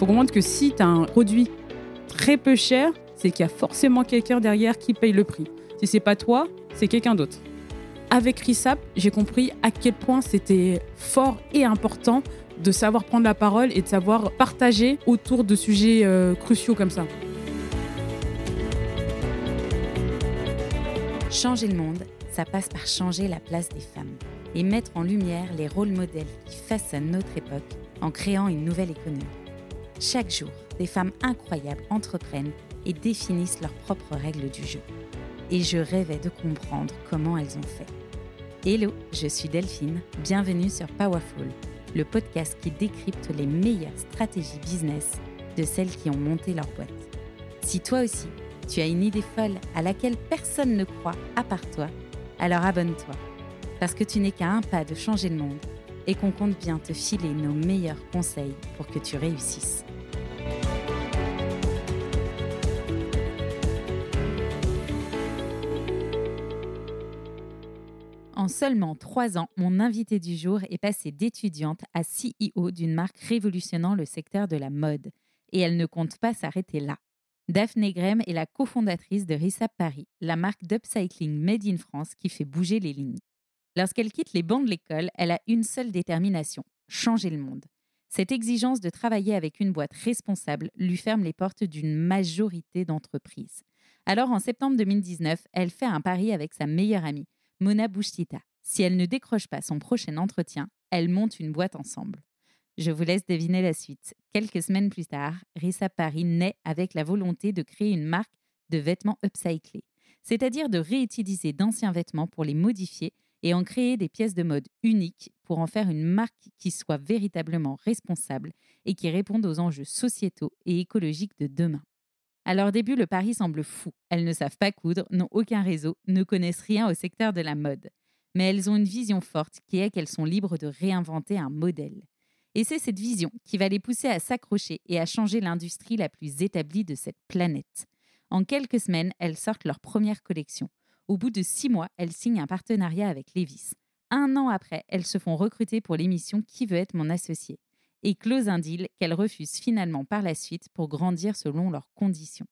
faut comprendre que si tu as un produit très peu cher, c'est qu'il y a forcément quelqu'un derrière qui paye le prix. Si c'est pas toi, c'est quelqu'un d'autre. Avec RISAP, j'ai compris à quel point c'était fort et important de savoir prendre la parole et de savoir partager autour de sujets euh, cruciaux comme ça. Changer le monde, ça passe par changer la place des femmes et mettre en lumière les rôles modèles qui façonnent notre époque en créant une nouvelle économie. Chaque jour, des femmes incroyables entreprennent et définissent leurs propres règles du jeu. Et je rêvais de comprendre comment elles ont fait. Hello, je suis Delphine, bienvenue sur Powerful, le podcast qui décrypte les meilleures stratégies business de celles qui ont monté leur boîte. Si toi aussi, tu as une idée folle à laquelle personne ne croit à part toi, alors abonne-toi. Parce que tu n'es qu'à un pas de changer le monde et qu'on compte bien te filer nos meilleurs conseils pour que tu réussisses. En seulement trois ans, mon invité du jour est passée d'étudiante à CEO d'une marque révolutionnant le secteur de la mode. Et elle ne compte pas s'arrêter là. Daphné Grem est la cofondatrice de Rissap Paris, la marque d'upcycling made in France qui fait bouger les lignes. Lorsqu'elle quitte les bancs de l'école, elle a une seule détermination, changer le monde. Cette exigence de travailler avec une boîte responsable lui ferme les portes d'une majorité d'entreprises. Alors en septembre 2019, elle fait un pari avec sa meilleure amie, Mona Bouchtita. Si elle ne décroche pas son prochain entretien, elle monte une boîte ensemble. Je vous laisse deviner la suite. Quelques semaines plus tard, Rissa Paris naît avec la volonté de créer une marque de vêtements upcyclés, c'est-à-dire de réutiliser d'anciens vêtements pour les modifier et en créer des pièces de mode uniques pour en faire une marque qui soit véritablement responsable et qui réponde aux enjeux sociétaux et écologiques de demain. À leur début, le pari semble fou. Elles ne savent pas coudre, n'ont aucun réseau, ne connaissent rien au secteur de la mode. Mais elles ont une vision forte qui est qu'elles sont libres de réinventer un modèle. Et c'est cette vision qui va les pousser à s'accrocher et à changer l'industrie la plus établie de cette planète. En quelques semaines, elles sortent leur première collection. Au bout de six mois, elles signent un partenariat avec Levis. Un an après, elles se font recruter pour l'émission Qui veut être mon associé et close un deal qu'elles refusent finalement par la suite pour grandir selon leurs conditions.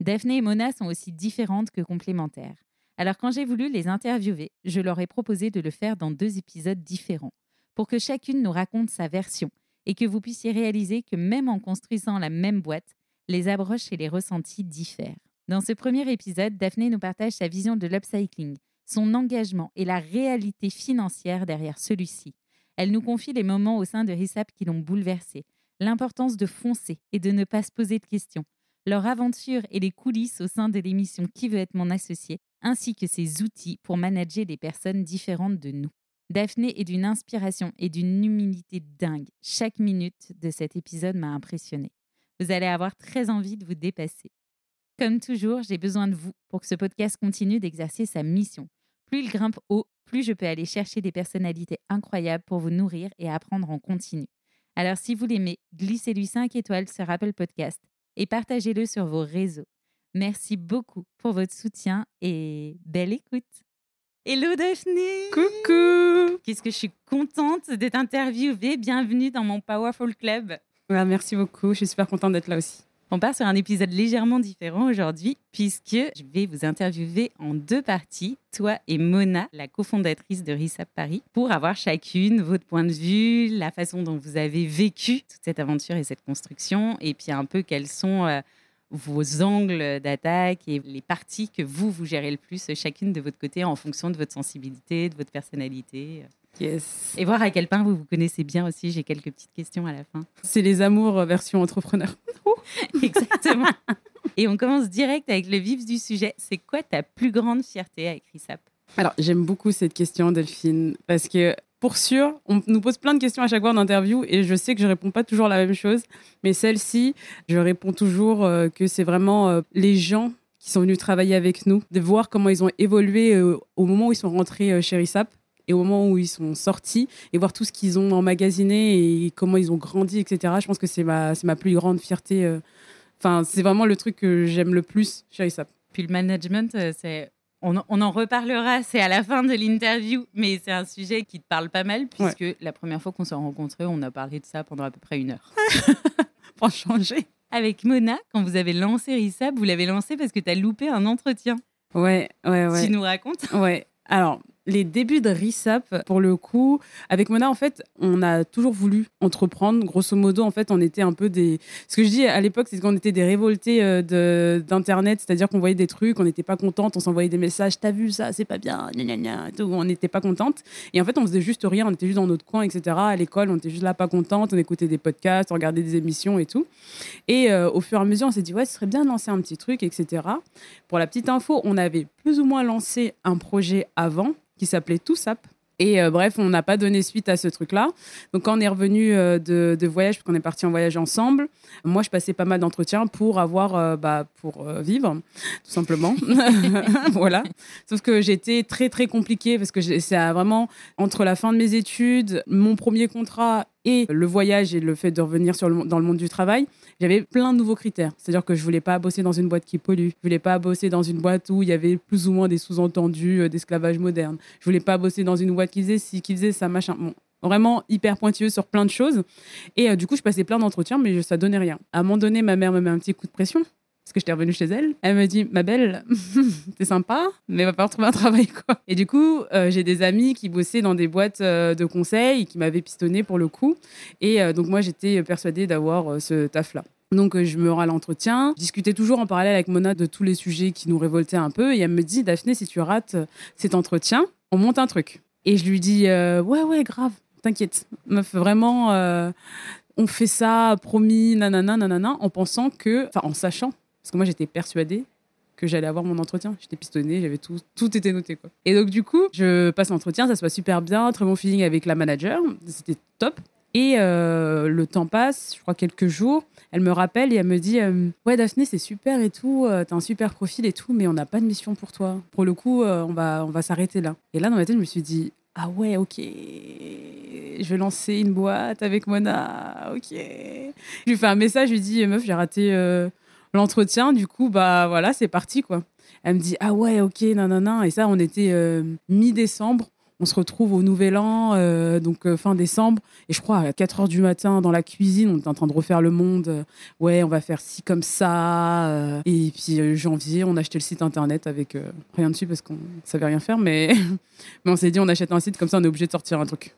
Daphné et Mona sont aussi différentes que complémentaires. Alors quand j'ai voulu les interviewer, je leur ai proposé de le faire dans deux épisodes différents pour que chacune nous raconte sa version et que vous puissiez réaliser que même en construisant la même boîte, les approches et les ressentis diffèrent. Dans ce premier épisode, Daphné nous partage sa vision de l'upcycling, son engagement et la réalité financière derrière celui-ci. Elle nous confie les moments au sein de RISAP qui l'ont bouleversée, l'importance de foncer et de ne pas se poser de questions, leur aventure et les coulisses au sein de l'émission Qui veut être mon associé, ainsi que ses outils pour manager des personnes différentes de nous. Daphné est d'une inspiration et d'une humilité dingue. Chaque minute de cet épisode m'a impressionné. Vous allez avoir très envie de vous dépasser. Comme toujours, j'ai besoin de vous pour que ce podcast continue d'exercer sa mission. Plus il grimpe haut, plus je peux aller chercher des personnalités incroyables pour vous nourrir et apprendre en continu. Alors si vous l'aimez, glissez-lui 5 étoiles sur Apple Podcast et partagez-le sur vos réseaux. Merci beaucoup pour votre soutien et belle écoute. Hello Daphné Coucou Qu'est-ce que je suis contente d'être interviewée. Bienvenue dans mon Powerful Club. Merci beaucoup, je suis super contente d'être là aussi. On part sur un épisode légèrement différent aujourd'hui, puisque je vais vous interviewer en deux parties, toi et Mona, la cofondatrice de RISAP Paris, pour avoir chacune votre point de vue, la façon dont vous avez vécu toute cette aventure et cette construction, et puis un peu quels sont euh, vos angles d'attaque et les parties que vous, vous gérez le plus chacune de votre côté en fonction de votre sensibilité, de votre personnalité. Yes. Et voir à quel point vous vous connaissez bien aussi. J'ai quelques petites questions à la fin. C'est les amours version entrepreneur. Exactement. Et on commence direct avec le vif du sujet. C'est quoi ta plus grande fierté avec RISAP Alors, j'aime beaucoup cette question, Delphine, parce que pour sûr, on nous pose plein de questions à chaque fois en interview et je sais que je réponds pas toujours la même chose, mais celle-ci, je réponds toujours euh, que c'est vraiment euh, les gens qui sont venus travailler avec nous, de voir comment ils ont évolué au moment où ils sont rentrés chez RISAP et au moment où ils sont sortis et voir tout ce qu'ils ont emmagasiné et comment ils ont grandi, etc. Je pense que c'est ma, ma plus grande fierté. Euh. Enfin, c'est vraiment le truc que j'aime le plus chez ISAP. Puis le management, euh, c'est on, en reparlera, c'est à la fin de l'interview, mais c'est un sujet qui te parle pas mal, puisque la première fois qu'on s'est rencontrés, on a parlé de ça pendant à peu près une heure. pour changer. Avec Mona, quand vous avez lancé Rissab, vous l'avez lancé parce que tu as loupé un entretien. Ouais, ouais, ouais. Tu nous racontes Ouais. Alors, les débuts de RISAP, pour le coup, avec Mona, en fait, on a toujours voulu entreprendre. Grosso modo, en fait, on était un peu des. Ce que je dis à l'époque, c'est qu'on était des révoltés euh, d'Internet, c'est-à-dire qu'on voyait des trucs, on n'était pas contente, on s'envoyait des messages, t'as vu ça, c'est pas bien, gna, gna, tout, on n'était pas contente. Et en fait, on faisait juste rien, on était juste dans notre coin, etc. À l'école, on était juste là pas contente, on écoutait des podcasts, on regardait des émissions et tout. Et euh, au fur et à mesure, on s'est dit, ouais, ce serait bien de lancer un petit truc, etc. Pour la petite info, on avait plus ou moins lancé un projet avant qui s'appelait Toussap. Et euh, bref, on n'a pas donné suite à ce truc-là. Donc, quand on est revenu euh, de, voyage, puisqu'on est parti en voyage ensemble, moi, je passais pas mal d'entretiens pour avoir, euh, bah, pour vivre, tout simplement. voilà. Sauf que j'étais très, très compliquée parce que c'est vraiment entre la fin de mes études, mon premier contrat et le voyage et le fait de revenir dans le monde du travail, j'avais plein de nouveaux critères. C'est-à-dire que je voulais pas bosser dans une boîte qui pollue. Je voulais pas bosser dans une boîte où il y avait plus ou moins des sous-entendus euh, d'esclavage moderne. Je voulais pas bosser dans une boîte qui faisait ça, machin. Bon, vraiment hyper pointilleuse sur plein de choses. Et euh, du coup, je passais plein d'entretiens, mais ça donnait rien. À un moment donné, ma mère me met un petit coup de pression. Parce que j'étais revenue chez elle. Elle me dit, ma belle, t'es sympa, mais va falloir trouver un travail, quoi. Et du coup, euh, j'ai des amis qui bossaient dans des boîtes euh, de conseil qui m'avaient pistonné pour le coup. Et euh, donc, moi, j'étais persuadée d'avoir ce taf-là. Donc, je me à l'entretien. Discutais toujours en parallèle avec Mona de tous les sujets qui nous révoltaient un peu. Et elle me dit, Daphné, si tu rates cet entretien, on monte un truc. Et je lui dis, ouais, ouais, grave, t'inquiète. Vraiment, on fait ça, promis, nanana, nanana, en pensant que, enfin, en sachant, parce que moi, j'étais persuadée que j'allais avoir mon entretien. J'étais pistonnée, j'avais tout, tout était noté. Quoi. Et donc, du coup, je passe l'entretien, ça se passe super bien, très bon feeling avec la manager, c'était top. Et euh, le temps passe, je crois quelques jours, elle me rappelle et elle me dit euh, Ouais, Daphné, c'est super et tout, euh, t'as un super profil et tout, mais on n'a pas de mission pour toi. Pour le coup, on va, on va s'arrêter là. Et là, dans ma tête, je me suis dit Ah ouais, ok, je vais lancer une boîte avec Mona, ok. Je lui fais un message, je lui dis Meuf, j'ai raté l'entretien, du coup, bah voilà, c'est parti quoi. Elle me dit Ah ouais, ok, non, non, non. Et ça, on était euh, mi-décembre. On se retrouve au Nouvel An, euh, donc euh, fin décembre. Et je crois à 4 heures du matin, dans la cuisine, on est en train de refaire le monde. Ouais, on va faire ci comme ça. Et puis janvier, on a acheté le site internet avec rien dessus parce qu'on savait rien faire. Mais, mais on s'est dit, on achète un site, comme ça, on est obligé de sortir un truc.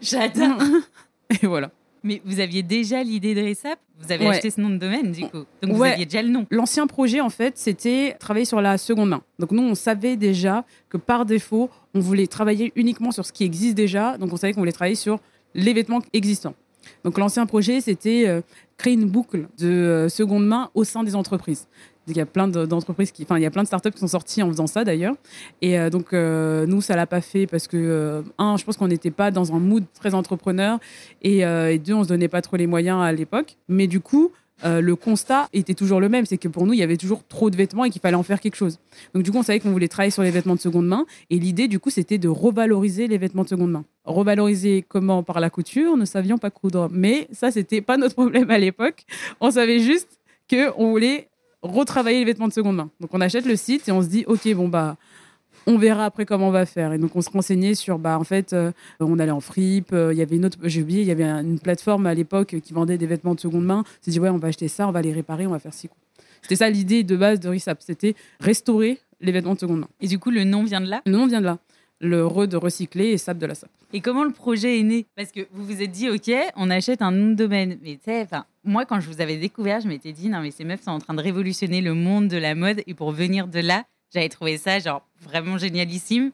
J'adore. Et voilà. Mais vous aviez déjà l'idée de Rissap Vous avez Ouais. acheté ce nom de domaine, du coup. Donc vous aviez déjà le nom. L'ancien projet, en fait, c'était travailler sur la seconde main. Donc nous, on savait déjà que par défaut, on voulait travailler uniquement sur ce qui existe déjà. Donc on savait qu'on voulait travailler sur les vêtements existants. Donc l'ancien projet, c'était euh, créer une boucle de euh, seconde main au sein des entreprises. Il y a plein de- d'entreprises enfin, il y a plein de startups qui sont sorties en faisant ça d'ailleurs. Et euh, donc euh, nous, ça l'a pas fait parce que euh, un, je pense qu'on n'était pas dans un mood très entrepreneur et, deux, on se donnait pas trop les moyens à l'époque. Mais du coup, le constat était toujours le même, c'est que pour nous, il y avait toujours trop de vêtements et qu'il fallait en faire quelque chose. Donc du coup, on savait qu'on voulait travailler sur les vêtements de seconde main et l'idée, du coup, c'était de revaloriser les vêtements de seconde main. Revaloriser comment? Par la couture, ne savions pas coudre. Mais ça, c'était pas notre problème à l'époque. On savait juste que on voulait retravailler les vêtements de seconde main. Donc on achète le site et on se dit, ok, bon bah on verra après comment on va faire. Et donc, on se renseignait sur, bah, en fait, euh, on allait en fripe. euh, Il y avait une autre, j'ai oublié, il y avait un- une plateforme à l'époque qui vendait des vêtements de seconde main. On s'est dit, ouais, on va acheter ça, on va les réparer, on va faire ci. C'était ça l'idée de base de Risap. C'était restaurer les vêtements de seconde main. Et du coup, le nom vient de là? Le nom vient de là. Le re de recycler et sap de la sap. Et comment le projet est né? Parce que vous vous êtes dit, OK, on achète un nom de domaine. Mais tu sais, moi, quand je vous avais découvert, je m'étais dit, non, mais ces meufs sont en train de révolutionner le monde de la mode. Et pour venir de là, j'avais trouvé ça, genre, vraiment génialissime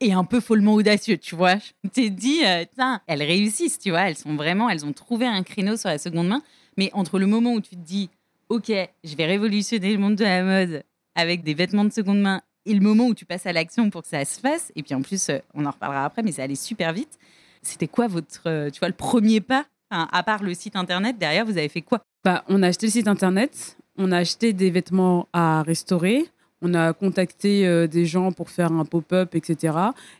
et un peu follement audacieux, tu vois. Je m'étais dit, euh, tiens, elles réussissent, tu vois. Elles sont vraiment, elles ont trouvé un créneau sur la seconde main. Mais entre le moment où tu te dis, OK, je vais révolutionner le monde de la mode avec des vêtements de seconde main et le moment où tu passes à l'action pour que ça se fasse, et puis en plus, euh, on en reparlera après, mais ça allait super vite. C'était quoi votre, euh, tu vois, le premier pas À part le site internet, derrière, vous avez fait quoi? Bah, on a acheté le site internet, on a acheté des vêtements à restaurer, on a contacté euh, des gens pour faire un pop-up, etc.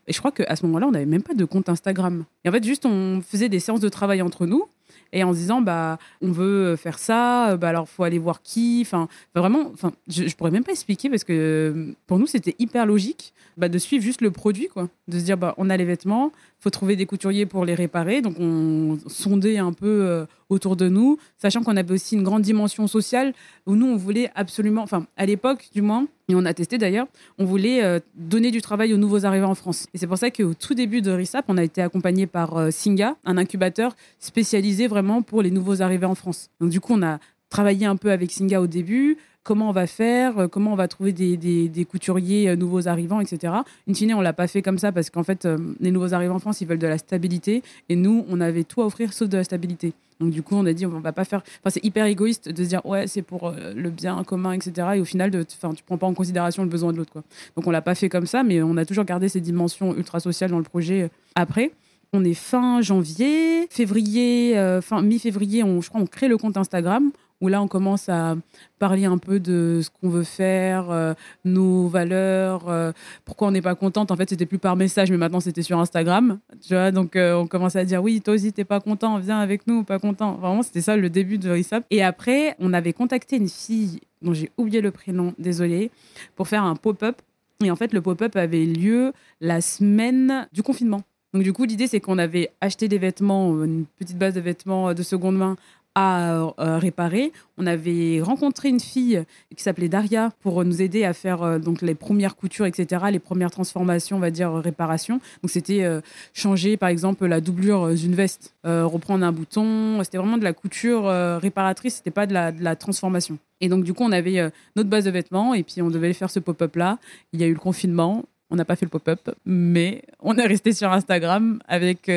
Et je crois qu'à ce moment-là, on n'avait même pas de compte Instagram. Et en fait, juste, on faisait des séances de travail entre nous. Et en se disant, bah, on veut faire ça, euh, bah, alors faut aller voir qui. Enfin, vraiment, enfin, je, je pourrais même pas expliquer parce que euh, pour nous, c'était hyper logique bah, de suivre juste le produit, quoi. De se dire, bah, on a les vêtements, faut trouver des couturiers pour les réparer. Donc, on sondait un peu euh, autour de nous, sachant qu'on avait aussi une grande dimension sociale où nous, on voulait absolument, enfin, à l'époque, du moins, et on a testé d'ailleurs, on voulait euh, donner du travail aux nouveaux arrivants en France. Et c'est pour ça qu'au tout début de RISAP, on a été accompagné par euh, Singa, un incubateur spécialisé vraiment pour les nouveaux arrivants en France. Donc, du coup, on a travaillé un peu avec Singa au début, comment on va faire, euh, comment on va trouver des, couturiers euh, nouveaux arrivants, etc. In fine, on l'a pas fait comme ça parce qu'en fait, euh, les nouveaux arrivants en France, ils veulent de la stabilité et nous, on avait tout à offrir sauf de la stabilité. Donc du coup, on a dit, on va pas faire. Enfin, c'est hyper égoïste de se dire, ouais, c'est pour le bien commun, etc. Et au final, de, enfin, tu prends pas en considération le besoin de l'autre. Donc on l'a pas fait comme ça, mais on a toujours gardé ces dimensions ultra sociales dans le projet après. On est fin janvier, février, fin mi-février, je crois, on crée le compte Instagram où là, on commence à parler un peu de ce qu'on veut faire, euh, nos valeurs, euh, pourquoi on n'est pas contente. En fait, c'était plus par message, mais maintenant, c'était sur Instagram. Tu vois, donc euh, on commençait à dire oui, toi aussi, t'es pas content, viens avec nous, pas content. Vraiment, c'était ça le début de RISAP. Et après, on avait contacté une fille dont j'ai oublié le prénom, désolé, pour faire un pop-up. Et en fait, le pop-up avait lieu la semaine du confinement. Donc du coup, l'idée, c'est qu'on avait acheté des vêtements, une petite base de vêtements de seconde main à euh, réparer. On avait rencontré une fille qui s'appelait Daria pour nous aider à faire euh, donc les premières coutures, etc., les premières transformations, on va dire réparation. Donc c'était euh, changer par exemple la doublure d'une veste, reprendre un bouton. C'était vraiment de la couture réparatrice, c'était pas de la, de la, transformation. Et donc du coup on avait notre base de vêtements et puis on devait faire ce pop-up là. Il y a eu le confinement. On n'a pas fait le pop-up, mais on est resté sur Instagram avec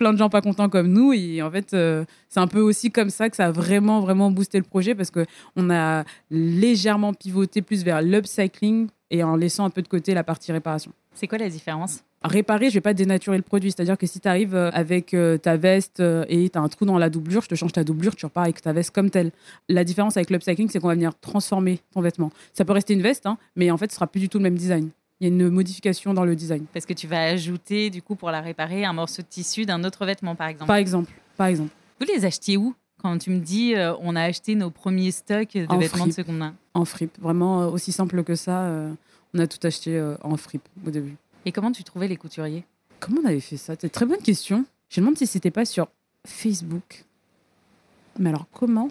plein de gens pas contents comme nous. Et en fait, euh, c'est un peu aussi comme ça que ça a vraiment, vraiment boosté le projet parce qu'on a légèrement pivoté plus vers l'upcycling et en laissant un peu de côté la partie réparation. C'est quoi la différence? Réparer, je vais pas dénaturer le produit. C'est-à-dire que si tu arrives euh, avec euh, ta veste et tu as un trou dans la doublure, je te change ta doublure, tu repars avec ta veste comme telle. La différence avec l'upcycling, c'est qu'on va venir transformer ton vêtement. Ça peut rester une veste, hein, mais en fait, ce sera plus du tout le même design il y a une modification dans le design. Parce que tu vas ajouter, du coup, pour la réparer, un morceau de tissu d'un autre vêtement, par exemple. Par exemple, par exemple. Vous les achetiez où quand tu me dis euh, on a acheté nos premiers stocks de vêtements de seconde main? En fripe, vraiment euh, aussi simple que ça. Euh, on a tout acheté en fripe au début. Et comment tu trouvais les couturiers? Comment on avait fait ça? C'est une très bonne question. Je me demande si c'était pas sur Facebook. Mais alors comment?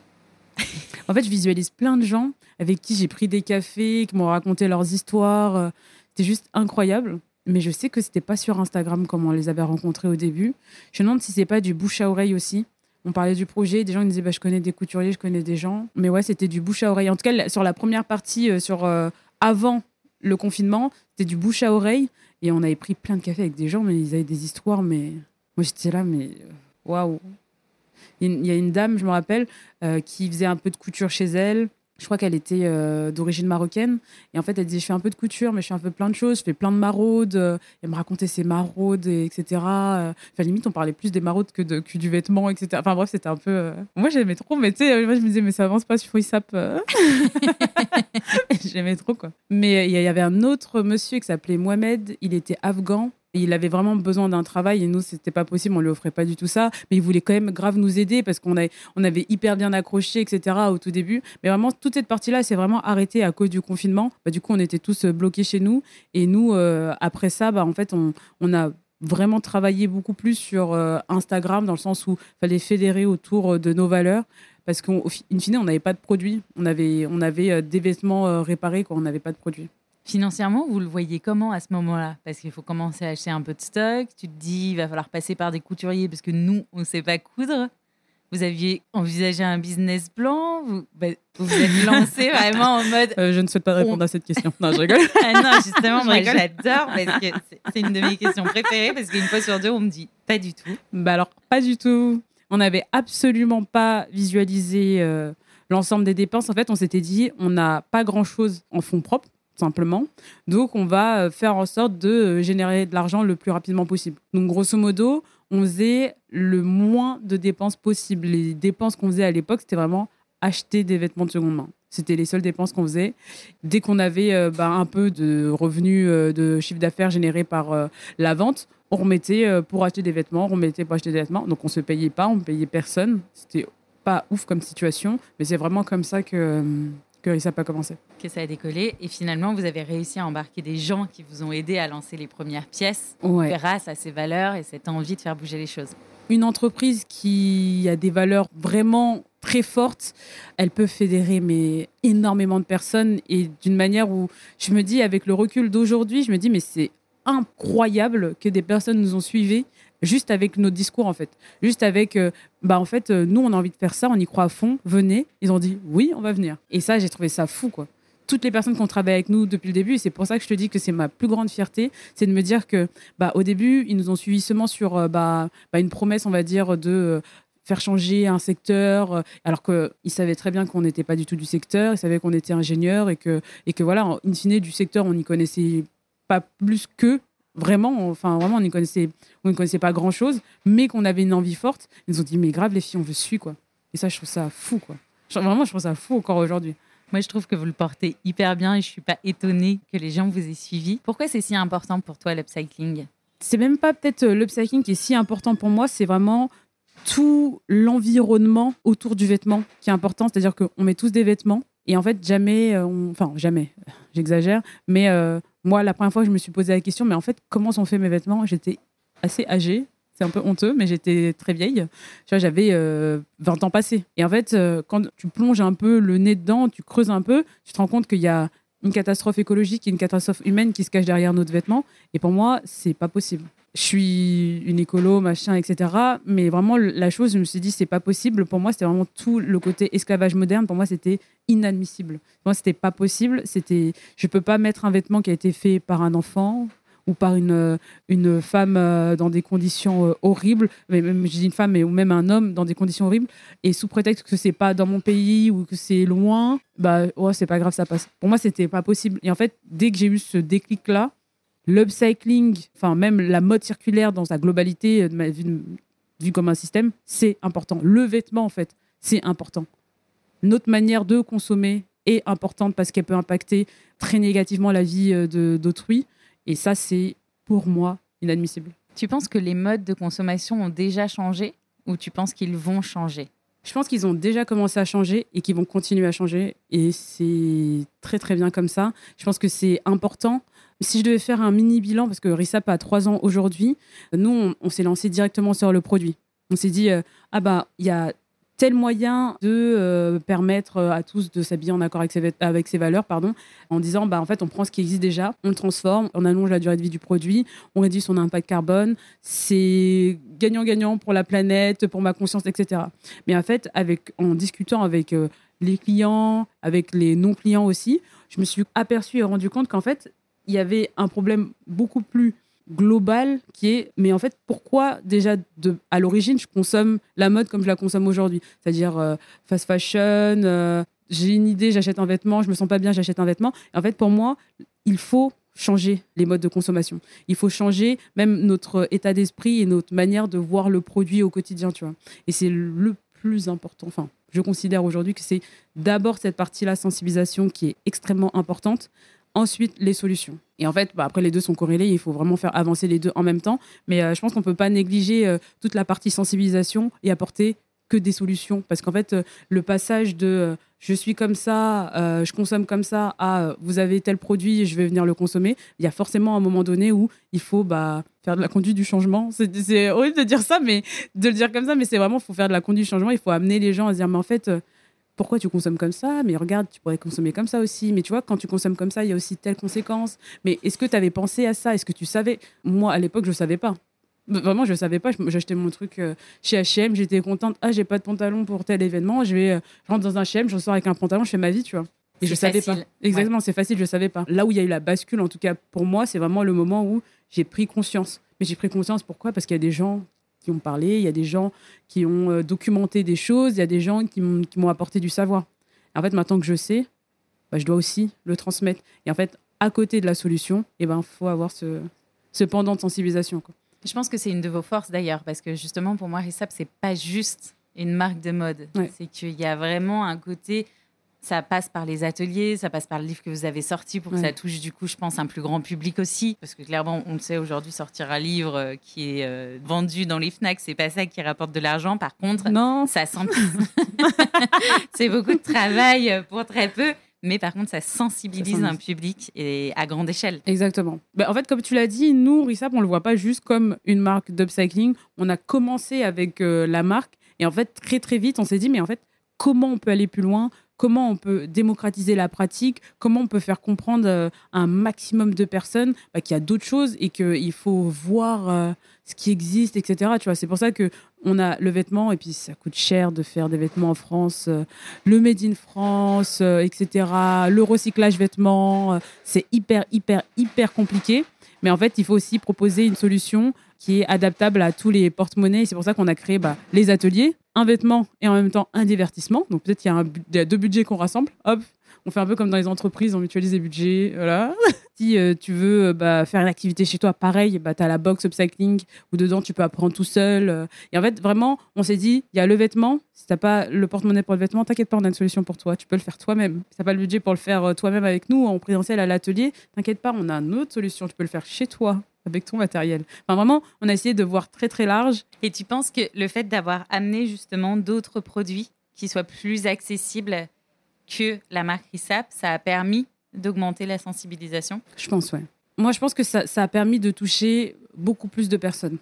En fait, je visualise plein de gens avec qui j'ai pris des cafés, qui m'ont raconté leurs histoires. C'était juste incroyable. Mais je sais que c'était pas sur Instagram comme on les avait rencontrés au début. Je me demande si c'est pas du bouche à oreille aussi. On parlait du projet, des gens ils disaient bah, je connais des couturiers, je connais des gens. Mais ouais, c'était du bouche à oreille. En tout cas, sur la première partie, euh, sur euh, avant le confinement, c'était du bouche à oreille. Et on avait pris plein de cafés avec des gens, mais ils avaient des histoires. Mais moi j'étais là, mais euh, waouh. Il y a une dame, je me rappelle, qui faisait un peu de couture chez elle je crois qu'elle était euh, d'origine marocaine. Et en fait, elle disait, je fais un peu de couture, mais je fais un peu plein de choses. Je fais plein de maraudes. Euh, elle me racontait ses maraudes, etc. Euh, enfin, limite, on parlait plus des maraudes que, de, que du vêtement, etc. Enfin, bref, c'était un peu... Moi, j'aimais trop, mais tu sais, moi, je me disais, mais ça avance pas sur FreeSap. j'aimais trop, quoi. Mais il y avait un autre monsieur qui s'appelait Mohamed. Il était afghan. Il avait vraiment besoin d'un travail et nous, c'était pas possible, on lui offrait pas du tout ça. Mais il voulait quand même grave nous aider parce qu'on on avait hyper bien accroché, etc. au tout début. Mais vraiment, toute cette partie-là s'est vraiment arrêtée à cause du confinement. Bah, du coup, on était tous euh, bloqués chez nous. Et nous, euh, après ça, bah, en fait, on, on a vraiment travaillé beaucoup plus sur euh, Instagram dans le sens où il fallait fédérer autour de nos valeurs parce qu'in fine, on n'avait pas de produits. On avait, on avait des vêtements réparés quand on n'avait pas de produits. Financièrement, vous le voyez comment à ce moment-là? Parce qu'il faut commencer à acheter un peu de stock. Tu te dis, il va falloir passer par des couturiers parce que nous, on ne sait pas coudre. Vous aviez envisagé un business plan? Vous bah, vous, êtes lancé vraiment en mode. Euh, je ne souhaite pas répondre à cette question. Non, je rigole. ah non, justement, moi j'adore parce que c'est une de mes questions préférées parce qu'une fois sur deux, on me dit pas du tout. Bah alors, pas du tout. On n'avait absolument pas visualisé euh, l'ensemble des dépenses. En fait, on s'était dit, on n'a pas grand-chose en fonds propres simplement. Donc, on va euh, faire en sorte de euh, générer de l'argent le plus rapidement possible. Donc, grosso modo, on faisait le moins de dépenses possible. Les dépenses qu'on faisait à l'époque, c'était vraiment acheter des vêtements de seconde main. C'était les seules dépenses qu'on faisait. Dès qu'on avait euh, bah, un peu de revenus de chiffre d'affaires générés par la vente, on remettait pour acheter des vêtements, on remettait pour acheter des vêtements. Donc on se payait pas, on ne payait personne. C'était pas ouf comme situation, mais c'est vraiment comme ça que que ça n'a pas commencé. Que ça a décollé. Et finalement, vous avez réussi à embarquer des gens qui vous ont aidé à lancer les premières pièces grâce à ces valeurs et cette envie de faire bouger les choses. Une entreprise qui a des valeurs vraiment très fortes, elle peut fédérer mais énormément de personnes et d'une manière où je me dis avec le recul d'aujourd'hui, je me dis mais c'est incroyable que des personnes nous ont suivis juste avec notre discours en fait. Juste avec, euh, bah en fait, euh, nous on a envie de faire ça, on y croit à fond, venez. Ils ont dit oui, on va venir. Et ça, j'ai trouvé ça fou quoi. Toutes les personnes qui ont travaillé avec nous depuis le début, et c'est pour ça que je te dis que c'est ma plus grande fierté, c'est de me dire que, bah, au début, ils nous ont suivis seulement sur euh, bah, bah, une promesse, on va dire, de faire changer un secteur, alors qu'ils savaient très bien qu'on n'était pas du tout du secteur, ils savaient qu'on était ingénieur et que, et que voilà, in fine, du secteur, on n'y connaissait pas plus qu'eux vraiment, enfin vraiment, on ne connaissait, on ne connaissait pas grand chose, mais qu'on avait une envie forte. Ils nous ont dit, mais grave, les filles, on veut suivre, quoi. Et ça, je trouve ça fou, quoi. Vraiment, je trouve ça fou encore aujourd'hui. Moi, je trouve que vous le portez hyper bien et je suis pas étonnée que les gens vous aient suivi. Pourquoi c'est si important pour toi l'upcycling? C'est même pas peut-être euh, l'upcycling qui est si important pour moi, c'est vraiment tout l'environnement autour du vêtement qui est important. C'est-à-dire qu'on met tous des vêtements et en fait, jamais, euh, enfin, jamais, j'exagère, mais euh, moi, la première fois, je me suis posé la question, mais en fait, comment sont faits mes vêtements J'étais assez âgée, c'est un peu honteux, mais j'étais très vieille. Tu vois, j'avais 20 euh, ans passés. Et en fait, euh, quand tu plonges un peu le nez dedans, tu creuses un peu, tu te rends compte qu'il y a une catastrophe écologique et une catastrophe humaine qui se cache derrière notre vêtement. Et pour moi, c'est pas possible je suis une écolo, machin, etc. Mais vraiment, la chose, je me suis dit, c'est pas possible. Pour moi, c'était vraiment tout le côté esclavage moderne. Pour moi, c'était inadmissible. Pour moi, c'était pas possible. C'était, je peux pas mettre un vêtement qui a été fait par un enfant ou par une, une femme euh, dans des conditions euh, horribles, mais même je dis une femme, mais ou même un homme dans des conditions horribles, et sous prétexte que c'est pas dans mon pays ou que c'est loin, bah ouais, c'est pas grave, ça passe. Pour moi, c'était pas possible. Et en fait, dès que j'ai eu ce déclic-là, l'upcycling, enfin même la mode circulaire dans sa globalité, euh, vu, comme un système, c'est important. Le vêtement, en fait, c'est important. Notre manière de consommer est importante parce qu'elle peut impacter très négativement la vie euh, d'autrui. Et ça, c'est pour moi inadmissible. Tu penses que les modes de consommation ont déjà changé ou tu penses qu'ils vont changer? Je pense qu'ils ont déjà commencé à changer et qu'ils vont continuer à changer. Et c'est très, très bien comme ça. Je pense que c'est important si je devais faire un mini bilan, parce que RISAP a trois ans aujourd'hui, nous, on, s'est lancé directement sur le produit. On s'est dit, euh, ah bah, il y a tel moyen de euh, permettre euh, à tous de s'habiller en accord avec ses, valeurs, pardon, en disant bah en fait on prend ce qui existe déjà, on le transforme, on allonge la durée de vie du produit, on réduit son impact carbone, c'est gagnant-gagnant pour la planète, pour ma conscience, etc. Mais en fait, avec en discutant avec les clients, avec les non clients aussi, je me suis aperçu et rendu compte qu'en fait il y avait un problème beaucoup plus global qui est mais en fait pourquoi déjà à l'origine je consomme la mode comme je la consomme aujourd'hui? C'est-à-dire euh, fast fashion euh, j'ai une idée j'achète un vêtement je me sens pas bien j'achète un vêtement. En fait pour moi il faut changer les modes de consommation. Il faut changer même notre état d'esprit et notre manière de voir le produit au quotidien tu vois. Et c'est le plus important enfin je considère aujourd'hui que c'est d'abord cette partie-là sensibilisation qui est extrêmement importante ensuite les solutions. Et en fait, bah, après, les deux sont corrélés, il faut vraiment faire avancer les deux en même temps. Mais euh, je pense qu'on ne peut pas négliger euh, toute la partie sensibilisation et apporter que des solutions. Parce qu'en fait, euh, le passage de je suis comme ça, je consomme comme ça, à vous avez tel produit, je vais venir le consommer, il y a forcément un moment donné où il faut bah, faire de la conduite du changement. C'est horrible de dire ça, mais de le dire comme ça, mais c'est vraiment, il faut faire de la conduite du changement, il faut amener les gens à se dire, mais en fait, pourquoi tu consommes comme ça Mais regarde, tu pourrais consommer comme ça aussi. Mais tu vois, quand tu consommes comme ça, il y a aussi telle conséquence. Mais est-ce que tu avais pensé à ça? Est-ce que tu savais? Moi, à l'époque, je ne savais pas. Vraiment, je ne savais pas. J'achetais mon truc euh, chez H&M, j'étais contente. Ah, j'ai pas de pantalon pour tel événement. Je vais euh, rentre dans un H&M, je sors avec un pantalon, je fais ma vie, tu vois. Et je savais pas. Exactement, c'est facile, je savais pas. Là où il y a eu la bascule, en tout cas pour moi, c'est vraiment le moment où j'ai pris conscience. Mais j'ai pris conscience pourquoi? Parce qu'il y a des gens qui ont parlé, il y a des gens qui ont euh, documenté des choses, il y a des gens qui m'ont apporté du savoir. En fait, maintenant que je sais, bah, je dois aussi le transmettre. Et en fait, à côté de la solution, il eh ben, faut avoir ce, ce pendant de sensibilisation. Quoi. Je pense que c'est une de vos forces d'ailleurs, parce que justement, pour moi, Rissap, c'est pas juste une marque de mode. C'est qu'il y a vraiment un côté ça passe par les ateliers, ça passe par le livre que vous avez sorti pour que ça touche du coup, je pense, un plus grand public aussi. Parce que clairement, on le sait aujourd'hui, sortir un livre euh, qui est euh, vendu dans les FNAC, c'est pas ça qui rapporte de l'argent. Par contre, non. ça sent. c'est beaucoup de travail pour très peu. mais par contre, ça sensibilise un public et à grande échelle. Exactement. Ben, en fait, comme tu l'as dit, nous, Rissap, on le voit pas juste comme une marque d'upcycling. On a commencé avec euh, la marque et en fait, très très vite, on s'est dit, mais en fait, comment on peut aller plus loin comment on peut démocratiser la pratique, comment on peut faire comprendre euh, à un maximum de personnes bah, qu'il y a d'autres choses et qu'il faut voir euh, ce qui existe, etc. Tu vois, c'est pour ça que on a le vêtement et puis ça coûte cher de faire des vêtements en France, euh, le made in France, etc. Le recyclage vêtements, c'est hyper hyper hyper compliqué. Mais en fait, il faut aussi proposer une solution qui est adaptable à tous les porte-monnaies. C'est pour ça qu'on a créé bah, les ateliers, un vêtement et en même temps un divertissement. Donc peut-être qu'il y, a deux budgets qu'on rassemble. Hop, on fait un peu comme dans les entreprises, on mutualise les budgets. Voilà. si euh, tu veux euh, bah, faire une activité chez toi, pareil, bah, tu as la box upcycling où dedans tu peux apprendre tout seul. Euh. Et en fait, vraiment, on s'est dit, il y a le vêtement. Si tu pas le porte-monnaie pour le vêtement, t'inquiète pas, on a une solution pour toi. Tu peux le faire toi-même. Si tu pas le budget pour le faire toi-même avec nous en présentiel à l'atelier, t'inquiète pas, on a une autre solution. Tu peux le faire chez toi avec ton matériel. Enfin, vraiment, on a essayé de voir très très large. Et tu penses que le fait d'avoir amené justement d'autres produits qui soient plus accessibles que la marque RISAP, ça a permis d'augmenter la sensibilisation? Je pense, ouais. Moi, je pense que ça, ça, a permis de toucher beaucoup plus de personnes.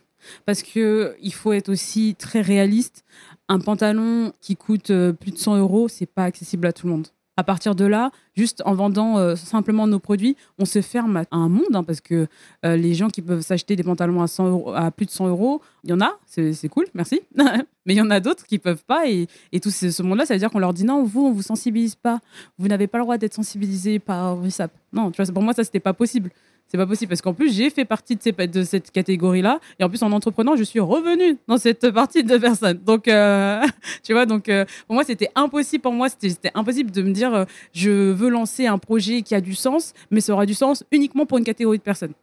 Parce qu'il faut être aussi très réaliste. Un pantalon qui coûte euh, plus de 100 euros, c'est pas accessible à tout le monde à partir de là, juste en vendant euh, simplement nos produits, on se ferme à un monde hein, parce que euh, les gens qui peuvent s'acheter des pantalons à, 100 à plus de 100 euros, il y en a, c'est cool, merci. Mais il y en a d'autres qui peuvent pas et, tout ce, monde-là, ça veut dire qu'on leur dit non, vous, on vous sensibilise pas, vous n'avez pas le droit d'être sensibilisé par RISAP. Non, tu vois, pour moi, ça, c'était pas possible. C'est pas possible parce qu'en plus, j'ai fait partie de, ces, de cette catégorie-là. Et en plus, en entreprenant, je suis revenue dans cette partie de personnes. Donc, euh, tu vois, donc euh, pour moi, c'était impossible. Pour moi, c'était impossible de me dire euh, je veux lancer un projet qui a du sens, mais ça aura du sens uniquement pour une catégorie de personnes.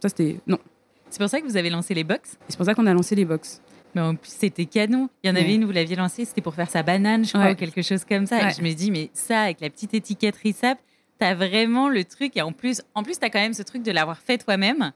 Ça, c'était non. C'est pour ça que vous avez lancé les box? C'est pour ça qu'on a lancé les box. Mais en plus, c'était canon. Il y en avait une, vous l'aviez lancée, c'était pour faire sa banane, je crois, ou quelque chose comme ça. Et je me dis, mais ça, avec la petite étiquette RISAP, t'as vraiment le truc. Et en plus, en plus t'as quand même ce truc de l'avoir fait toi-même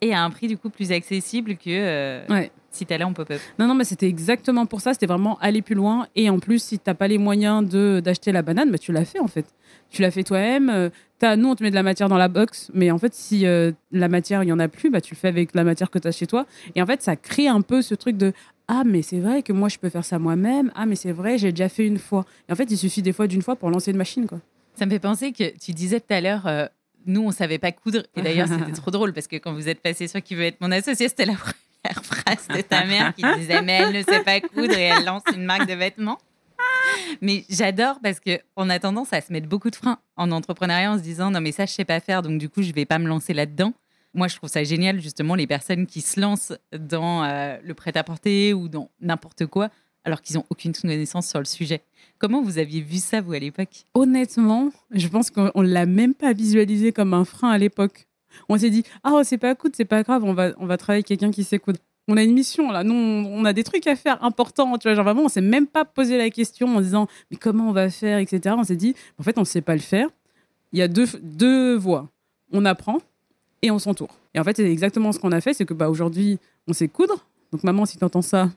et à un prix du coup plus accessible que euh, si t'allais en pop-up. Non, non, mais c'était exactement pour ça. C'était vraiment aller plus loin. Et en plus, si t'as pas les moyens de d'acheter la banane, bah, tu l'as fait en fait. Tu l'as fait toi-même. Euh, as, nous, on te met de la matière dans la box, mais en fait, si euh, la matière, il y en a plus, bah, tu le fais avec la matière que tu as chez toi. Et en fait, ça crée un peu ce truc de ah, mais c'est vrai que moi, je peux faire ça moi-même. Ah, mais c'est vrai, j'ai déjà fait une fois. Et en fait, il suffit des fois d'une fois pour lancer une machine, quoi. Ça me fait penser que tu disais tout à l'heure, euh, nous, on savait pas coudre. Et d'ailleurs, c'était trop drôle parce que quand vous êtes passé sur qui veut être mon associé, c'était la première phrase de ta mère qui disait Mais elle ne sait pas coudre et elle lance une marque de vêtements. Mais j'adore parce qu'on a tendance à se mettre beaucoup de freins en entrepreneuriat en se disant Non, mais ça, je sais pas faire, donc du coup, je vais pas me lancer là-dedans. Moi, je trouve ça génial, justement, les personnes qui se lancent dans euh, le prêt-à-porter ou dans n'importe quoi alors qu'ils n'ont aucune connaissance sur le sujet. Comment vous aviez vu ça, vous, à l'époque? Honnêtement, je pense qu'on ne l'a même pas visualisé comme un frein à l'époque. On s'est dit, ah, oh, c'est pas coudre, c'est pas grave, on va, on va travailler avec quelqu'un qui sait coudre. On a une mission, là. Nous, on a des trucs à faire importants. Tu vois, genre vraiment, on s'est même pas posé la question en disant, mais comment on va faire, etc. On s'est dit, en fait, on ne sait pas le faire. Il y a deux, deux voies. On apprend et on s'entoure. Et en fait, c'est exactement ce qu'on a fait. C'est que bah, aujourd'hui, on sait coudre. Donc, maman, si tu entends ça,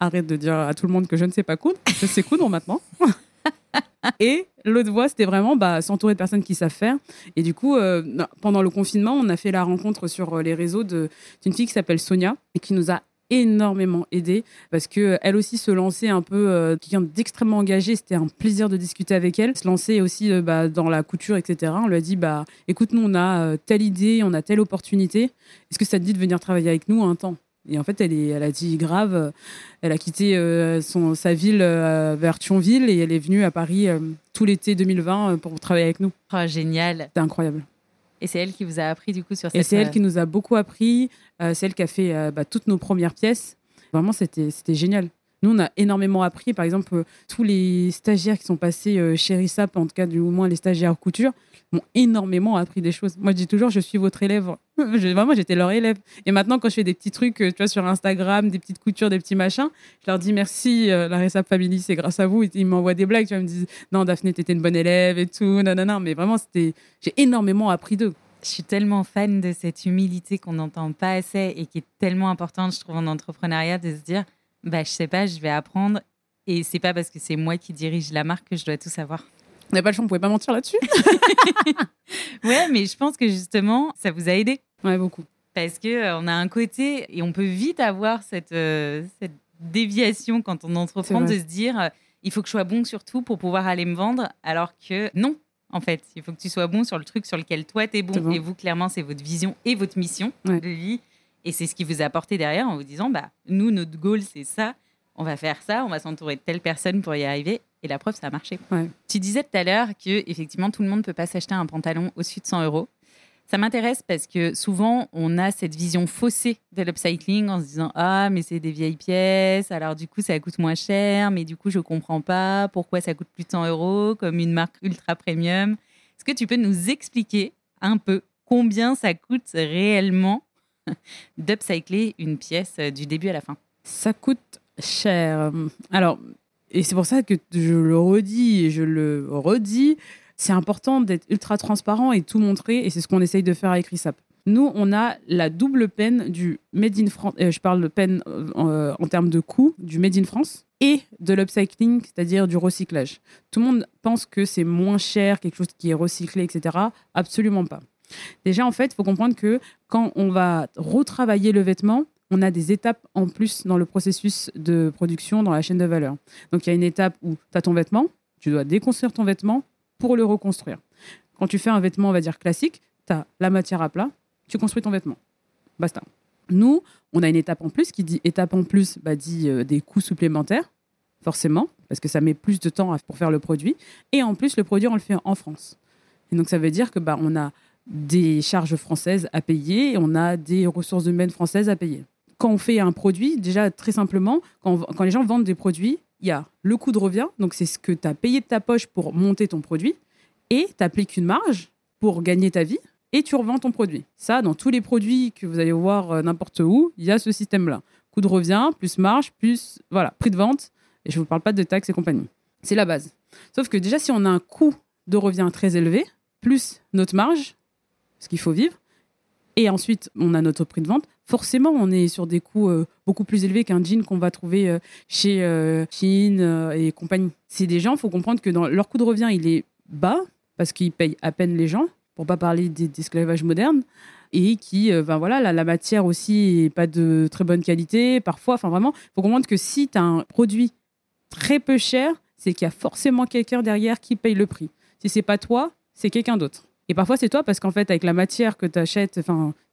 arrête de dire à tout le monde que je ne sais pas coudre. Je sais coudre maintenant. et l'autre voie, c'était vraiment bah, s'entourer de personnes qui savent faire. Et du coup, euh, pendant le confinement, on a fait la rencontre sur euh, les réseaux d'une fille qui s'appelle Sonia et qui nous a énormément aidé parce que elle aussi se lançait un peu euh, quelqu'un d'extrêmement engagé c'était un plaisir de discuter avec elle se lancer aussi bah, dans la couture etc on lui a dit bah écoute nous on a telle idée on a telle opportunité est-ce que ça te dit de venir travailler avec nous un temps? Et en fait, elle, est, elle a dit grave. Euh, elle a quitté euh, son, sa ville euh, vers Thionville et elle est venue à Paris tout l'été 2020 pour travailler avec nous. Oh, génial. C'est incroyable. Et c'est elle qui vous a appris du coup sur cette... Et c'est elle qui nous a beaucoup appris. c'est elle qui a fait bah, toutes nos premières pièces. Vraiment, c'était génial. Nous, on a énormément appris. Par exemple, tous les stagiaires qui sont passés chez RISAP, en tout cas, du moins les stagiaires couture, énormément appris des choses. Moi, je dis toujours, je suis votre élève. Vraiment, j'étais leur élève. Et maintenant, quand je fais des petits trucs, euh, tu vois, sur Instagram, des petites coutures, des petits machins, je leur dis merci, euh, la Resap Family, c'est grâce à vous. Ils m'envoient des blagues, tu vois, ils me disent, non, Daphné, t'étais une bonne élève et tout, non, non, non. Mais vraiment, c'était, j'ai énormément appris d'eux. Je suis tellement fan de cette humilité qu'on n'entend pas assez et qui est tellement importante, je trouve, en entrepreneuriat, de se dire, bah, je sais pas, je vais apprendre. Et c'est pas parce que c'est moi qui dirige la marque que je dois tout savoir. On n'a pas le choix, on pouvait pas mentir là-dessus. ouais, mais je pense que justement, ça vous a aidé. Ouais, beaucoup. Parce que euh, on a un côté et on peut vite avoir cette, euh, cette déviation quand on entreprend de se dire euh, il faut que je sois bon sur tout pour pouvoir aller me vendre, alors que non. En fait, il faut que tu sois bon sur le truc sur lequel toi tu es bon. Et vous, clairement, c'est votre vision et votre mission de vie. Et c'est ce qui vous a apporté derrière en vous disant bah, nous, notre goal, c'est ça. On va faire ça, on va s'entourer de telle personne pour y arriver. Et la preuve, ça a marché. Tu disais tout à l'heure que effectivement tout le monde ne peut pas s'acheter un pantalon au-dessus de 100 euros. Ça m'intéresse parce que souvent, on a cette vision faussée de l'upcycling en se disant Ah, mais c'est des vieilles pièces, alors du coup, ça coûte moins cher, mais du coup, je ne comprends pas pourquoi ça coûte plus de 100 euros comme une marque ultra premium? Est-ce que tu peux nous expliquer un peu combien ça coûte réellement d'upcycler une pièce du début à la fin? Ça coûte cher. Alors, et c'est pour ça que je le redis et je le redis c'est important d'être ultra transparent et tout montrer, et c'est ce qu'on essaye de faire avec RISAP. Nous, on a la double peine du Made in France, euh, je parle de peine euh, en termes de coût, du Made in France et de l'upcycling, c'est-à-dire du recyclage. Tout le monde pense que c'est moins cher, quelque chose qui est recyclé, etc. Absolument pas. Déjà, en fait, il faut comprendre que quand on va retravailler le vêtement, on a des étapes en plus dans le processus de production, dans la chaîne de valeur. Donc, il y a une étape où tu as ton vêtement, tu dois déconstruire ton vêtement, pour le reconstruire. Quand tu fais un vêtement, on va dire classique, tu as la matière à plat, tu construis ton vêtement. Basta. Nous, on a une étape en plus qui dit étape en plus, bah, dit euh, des coûts supplémentaires, forcément, parce que ça met plus de temps pour faire le produit. Et en plus, le produit, on le fait en France. Et donc, ça veut dire que bah, on a des charges françaises à payer on a des ressources humaines françaises à payer. Quand on fait un produit, déjà très simplement, quand, quand les gens vendent des produits, il y a le coût de revient, donc c'est ce que tu as payé de ta poche pour monter ton produit, et tu appliques une marge pour gagner ta vie, et tu revends ton produit. Ça, dans tous les produits que vous allez voir euh, n'importe où, il y a ce système-là. Coût de revient, plus marge, plus voilà, prix de vente, et je ne vous parle pas de taxes et compagnie. C'est la base. Sauf que déjà, si on a un coût de revient très élevé, plus notre marge, ce qu'il faut vivre, et ensuite on a notre prix de vente, forcément on est sur des coûts euh, beaucoup plus élevés qu'un jean qu'on va trouver euh, chez euh, Chine et compagnie. C'est des gens, il faut comprendre que leur coût de revient, il est bas parce qu'ils payent à peine les gens, pour pas parler d'esclavage moderne et qui, ben voilà, la, la, matière aussi n'est pas de très bonne qualité parfois. Enfin, vraiment, il faut comprendre que si tu as un produit très peu cher, c'est qu'il y a forcément quelqu'un derrière qui paye le prix. Si c'est pas toi, c'est quelqu'un d'autre. Et parfois, c'est toi parce qu'en fait, avec la matière que tu achètes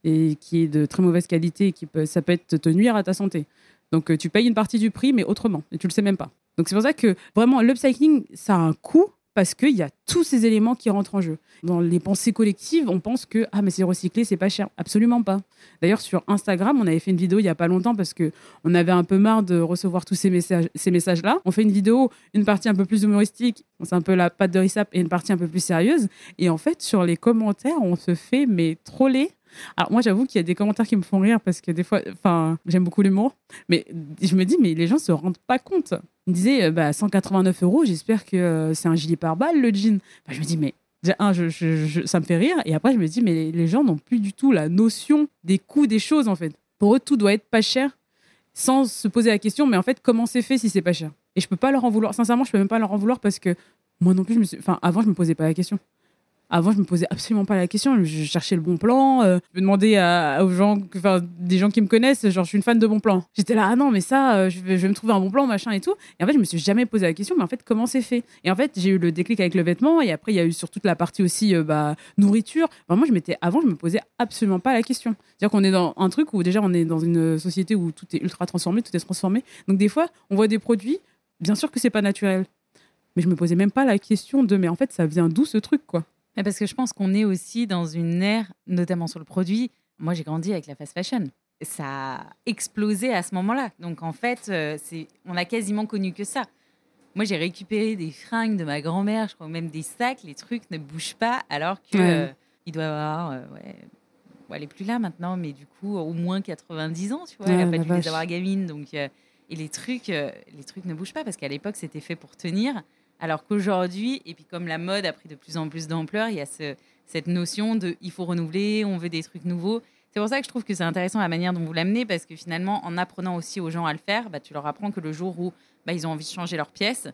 et qui est de très mauvaise qualité, qui peut, ça peut te nuire à ta santé. Donc, euh, tu payes une partie du prix, mais autrement, et tu le sais même pas. Donc, c'est pour ça que vraiment, l'upcycling, ça a un coût, parce qu'il y a tous ces éléments qui rentrent en jeu. Dans les pensées collectives, on pense que ah mais c'est recyclé, c'est pas cher. Absolument pas. D'ailleurs sur Instagram, on avait fait une vidéo il y a pas longtemps parce que on avait un peu marre de recevoir tous ces messages, ces messages là. On fait une vidéo, une partie un peu plus humoristique, c'est un peu la patte de Rissap et une partie un peu plus sérieuse. Et en fait sur les commentaires, on se fait mais troller alors moi j'avoue qu'il y a des commentaires qui me font rire parce que des fois, enfin j'aime beaucoup l'humour, mais je me dis mais les gens se rendent pas compte. Ils me disaient bah 189 euros, j'espère que euh, c'est un gilet par balle le jean. je me dis mais ça me fait rire et après je me dis mais les gens n'ont plus du tout la notion des coûts des choses en fait. Pour eux tout doit être pas cher sans se poser la question mais en fait comment c'est fait si c'est pas cher? Et je peux pas leur en vouloir. Sincèrement je peux même pas leur en vouloir parce que moi non plus je me enfin avant je me posais pas la question. Avant, je me posais absolument pas la question. Je cherchais le bon plan. Euh, je demandais à, aux gens, enfin, des gens qui me connaissent, genre, je suis une fan de bon plan. J'étais là, ah non, mais ça, euh, je, vais, me trouver un bon plan, machin et tout. Et en fait, je me suis jamais posé la question, mais en fait, comment c'est fait? Et en fait, j'ai eu le déclic avec le vêtement. Et après, il y a eu sur toute la partie aussi euh, bah, nourriture. moi, je m'étais, avant, je me posais absolument pas la question. C'est-à-dire qu'on est dans un truc où déjà, on est dans une société où tout est ultra transformé, tout est transformé. Donc, des fois, on voit des produits, bien sûr que c'est pas naturel. Mais je me posais même pas la question de, mais en fait, ça vient d'où ce truc, quoi? Parce que je pense qu'on est aussi dans une ère, notamment sur le produit. Moi, j'ai grandi avec la fast fashion. Ça a explosé à ce moment-là. Donc, en fait, euh, c'est, on a quasiment connu que ça. Moi, j'ai récupéré des fringues de ma grand-mère, je crois même des sacs. Les trucs ne bougent pas, alors que euh, il doit avoir, euh, ouais, elle est plus là maintenant, mais du coup, au moins 90 ans, tu vois. elle n'a pas dû les avoir gamine, donc et les trucs, les trucs ne bougent pas parce qu'à l'époque, c'était fait pour tenir. Alors qu'aujourd'hui, et puis comme la mode a pris de plus en plus d'ampleur, il y a cette notion de il faut renouveler, on veut des trucs nouveaux. C'est pour ça que je trouve que c'est intéressant la manière dont vous l'amenez, parce que finalement, en apprenant aussi aux gens à le faire, bah, tu leur apprends que le jour où bah, ils ont envie de changer leur pièce,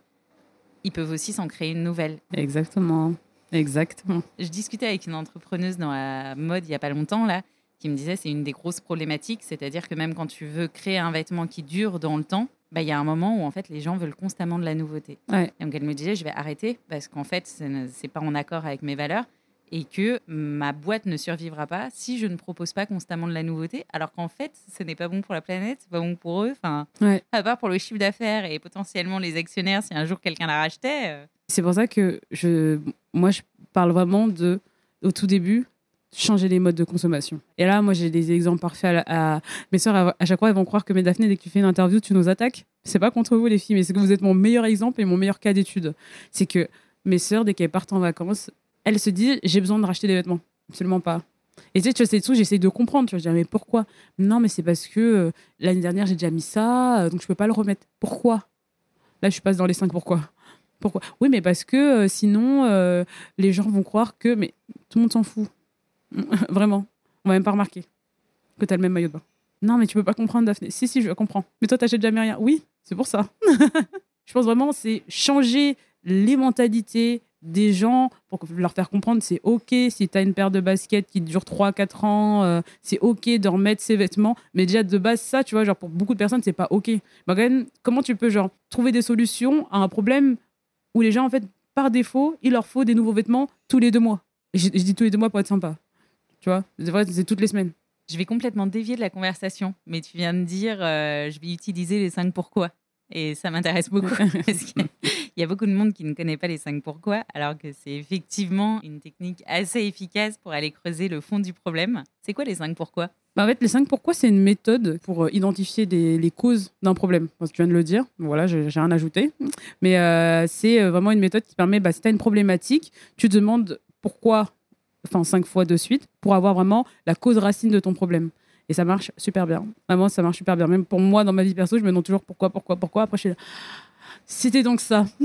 ils peuvent aussi s'en créer une nouvelle. Exactement. Exactement. Je discutais avec une entrepreneuse dans la mode il n'y a pas longtemps, là, qui me disait c'est une des grosses problématiques, c'est-à-dire que même quand tu veux créer un vêtement qui dure dans le temps, bah, il y a un moment où en fait les gens veulent constamment de la nouveauté. Ouais. Donc elle me disait je vais arrêter parce qu'en fait ce n'est pas en accord avec mes valeurs et que ma boîte ne survivra pas si je ne propose pas constamment de la nouveauté, alors qu'en fait ce n'est pas bon pour la planète, c'est pas bon pour eux. Enfin, Ouais. à part pour le chiffre d'affaires et potentiellement les actionnaires si un jour quelqu'un la rachetait. euh, C'est pour ça que je, moi, je parle vraiment de, au tout début, changer les modes de consommation. Et là, moi, j'ai des exemples parfaits. À, mes sœurs, à, chaque fois, elles vont croire que, mais Daphné, dès que tu fais une interview, tu nous attaques. C'est pas contre vous, les filles, mais c'est que vous êtes mon meilleur exemple et mon meilleur cas d'étude. C'est que mes sœurs, dès qu'elles partent en vacances, elles se disent, j'ai besoin de racheter des vêtements. Absolument pas. Et tu sais, tu sais, tout, j'essaye de comprendre. Tu vois, je dis, mais pourquoi? Non, mais c'est parce que euh, l'année dernière, j'ai déjà mis ça, euh, donc je peux pas le remettre. Pourquoi? Là, je passe dans les cinq pourquoi. Pourquoi? Oui, mais parce que euh, sinon, les gens vont croire que. Mais tout le monde s'en fout. Vraiment. On va même pas remarquer que tu as le même maillot de bain. Non, mais tu peux pas comprendre, Daphné. Si, si, je comprends. Mais toi, t'achètes jamais rien. Oui, c'est pour ça. je pense vraiment, c'est changer les mentalités des gens pour leur faire comprendre c'est OK si tu as une paire de baskets qui dure 3-4 ans, euh, c'est OK de remettre ses vêtements. Mais déjà, de base, ça, tu vois, genre pour beaucoup de personnes, c'est pas OK. Comment tu peux genre trouver des solutions à un problème où les gens, en fait, par défaut, il leur faut des nouveaux vêtements tous les deux mois? Je dis tous les deux mois pour être sympa. Tu vois, c'est toutes les semaines. Je vais complètement dévier de la conversation, mais tu viens de dire euh, je vais utiliser les 5 pourquoi. Et ça m'intéresse beaucoup parce qu'il y a beaucoup de monde qui ne connaît pas les 5 pourquoi, alors que c'est effectivement une technique assez efficace pour aller creuser le fond du problème. C'est quoi les 5 pourquoi? Bah, en fait, les 5 pourquoi, c'est une méthode pour euh, identifier des- les causes d'un problème. Tu viens de le dire, voilà, j'ai rien ajouté. Mais euh, c'est euh, vraiment une méthode qui permet, bah, si tu as une problématique, tu te demandes pourquoi, enfin 5 fois de suite, pour avoir vraiment la cause racine de ton problème. Et ça marche super bien. Vraiment, ça marche super bien. Même pour moi, dans ma vie perso, je me demande toujours pourquoi, pourquoi, pourquoi. Après, je suis là, c'était donc ça.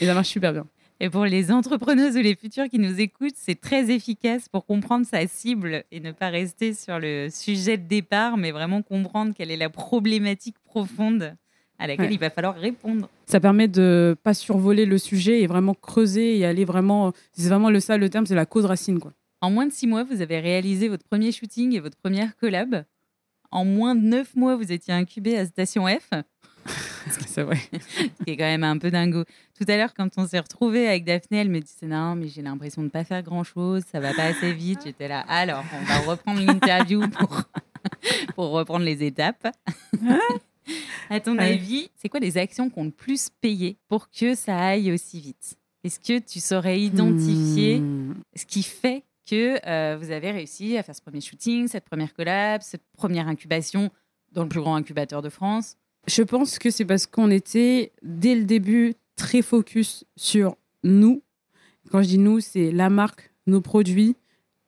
Et ça marche super bien. Et pour les entrepreneuses ou les futurs qui nous écoutent, c'est très efficace pour comprendre sa cible et ne pas rester sur le sujet de départ, mais vraiment comprendre quelle est la problématique profonde à laquelle Ouais. il va falloir répondre. Ça permet de pas survoler le sujet et vraiment creuser et aller vraiment. C'est vraiment le ça le terme, c'est la cause racine quoi. En moins de six mois, vous avez réalisé votre premier shooting et votre première collab. En moins de neuf mois, vous étiez incubé à Station F, C'est vrai. ce qui est quand même un peu dingo. Tout à l'heure, quand on s'est retrouvés avec Daphné, elle me disait non, mais j'ai l'impression de pas faire grand chose, ça va pas assez vite. J'étais là, alors on va reprendre l'interview pour, pour reprendre les étapes. À ton Ouais. avis, c'est quoi les actions qui ont le plus payé pour que ça aille aussi vite? Est-ce que tu saurais identifier Hmm. ce qui fait que euh, vous avez réussi à faire ce premier shooting, cette première collab, cette première incubation dans le plus grand incubateur de France? Je pense que c'est parce qu'on était dès le début très focus sur nous. Quand je dis nous, c'est la marque, nos produits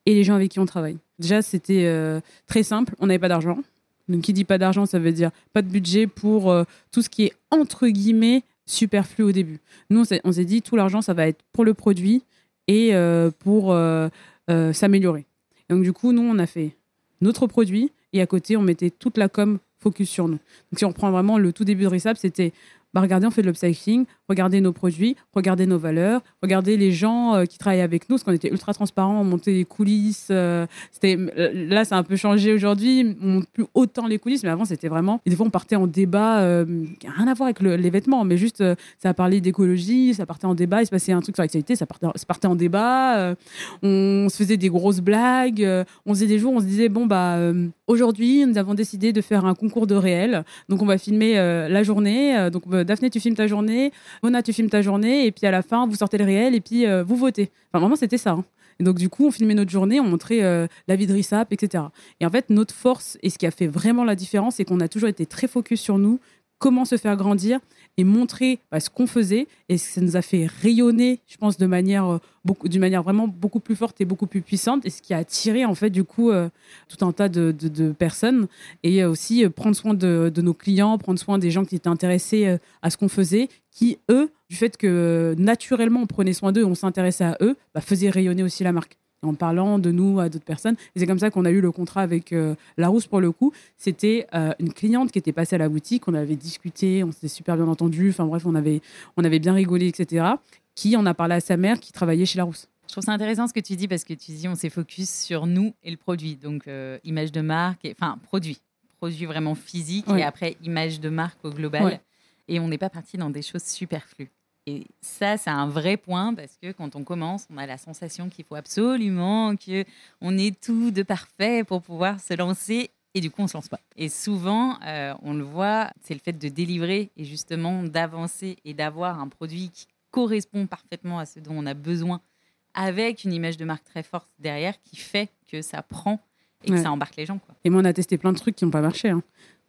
et les gens avec qui on travaille. Déjà, c'était euh, très simple. On n'avait pas d'argent. Donc, qui dit pas d'argent, ça veut dire pas de budget pour euh, tout ce qui est entre guillemets superflu au début. Nous, on s'est- dit tout l'argent, ça va être pour le produit et euh, pour euh, s'améliorer. Donc, du coup, nous, on a fait notre produit et à côté, on mettait toute la com focus sur nous. Donc, si on reprend vraiment le tout début de Resap, c'était bah, regardez, on fait de l'upcycling, regardez nos produits, regardez nos valeurs, regardez les gens euh, qui travaillent avec nous, parce qu'on était ultra transparents, on montait les coulisses. euh, c'était euh, là, ça a un peu changé aujourd'hui, on monte plus autant les coulisses, mais avant, c'était vraiment. Des fois, on partait en débat, euh, rien à voir avec le- les vêtements, mais juste, ça parlait d'écologie, ça partait en débat, il se passait un truc sur l'actualité, ça partait, ça partait en débat, on se faisait des grosses blagues, on faisait des jours, on se disait bon bah aujourd'hui, nous avons décidé de faire un concours de réel, donc on va filmer la journée, donc Daphné, tu filmes ta journée, Mona, tu filmes ta journée, et puis à la fin, vous sortez le réel, et puis euh, vous votez. Enfin, vraiment, c'était ça. hein. Et donc, du coup, on filmait notre journée, on montrait euh, la vie de Rissap, etc. Et en fait, notre force, et ce qui a fait vraiment la différence, c'est qu'on a toujours été très focus sur nous, comment se faire grandir et montrer bah, ce qu'on faisait. Et ça nous a fait rayonner, je pense, de manière, euh, beaucoup, d'une manière vraiment beaucoup plus forte et beaucoup plus puissante. Et ce qui a attiré, en fait, du coup, euh, tout un tas de, personnes. Et euh, aussi prendre soin de, nos clients, prendre soin des gens qui étaient intéressés à ce qu'on faisait, qui, eux, du fait que naturellement on prenait soin d'eux, on s'intéressait à eux, bah, faisaient rayonner aussi la marque. En parlant de nous à d'autres personnes. Et c'est comme ça qu'on a eu le contrat avec euh, Larousse pour le coup. C'était euh, une cliente qui était passée à la boutique, on avait discuté, on s'était super bien entendu, enfin bref, on avait, on avait bien rigolé, etc. Qui en a parlé à sa mère qui travaillait chez Larousse. Je trouve ça intéressant ce que tu dis parce que tu dis on s'est focus sur nous et le produit. Donc image de marque, et, enfin produit, produit vraiment physique et après image de marque au global. Et on n'est pas parti dans des choses superflues. Et ça, c'est un vrai point parce que quand on commence, on a la sensation qu'il faut absolument que on ait tout de parfait pour pouvoir se lancer. Et du coup, on se lance pas. Et souvent, euh, on le voit, c'est le fait de délivrer et justement d'avancer et d'avoir un produit qui correspond parfaitement à ce dont on a besoin, avec une image de marque très forte derrière, qui fait que ça prend et que ça embarque les gens. Quoi. Et moi, on a testé plein de trucs qui n'ont pas marché. Hein.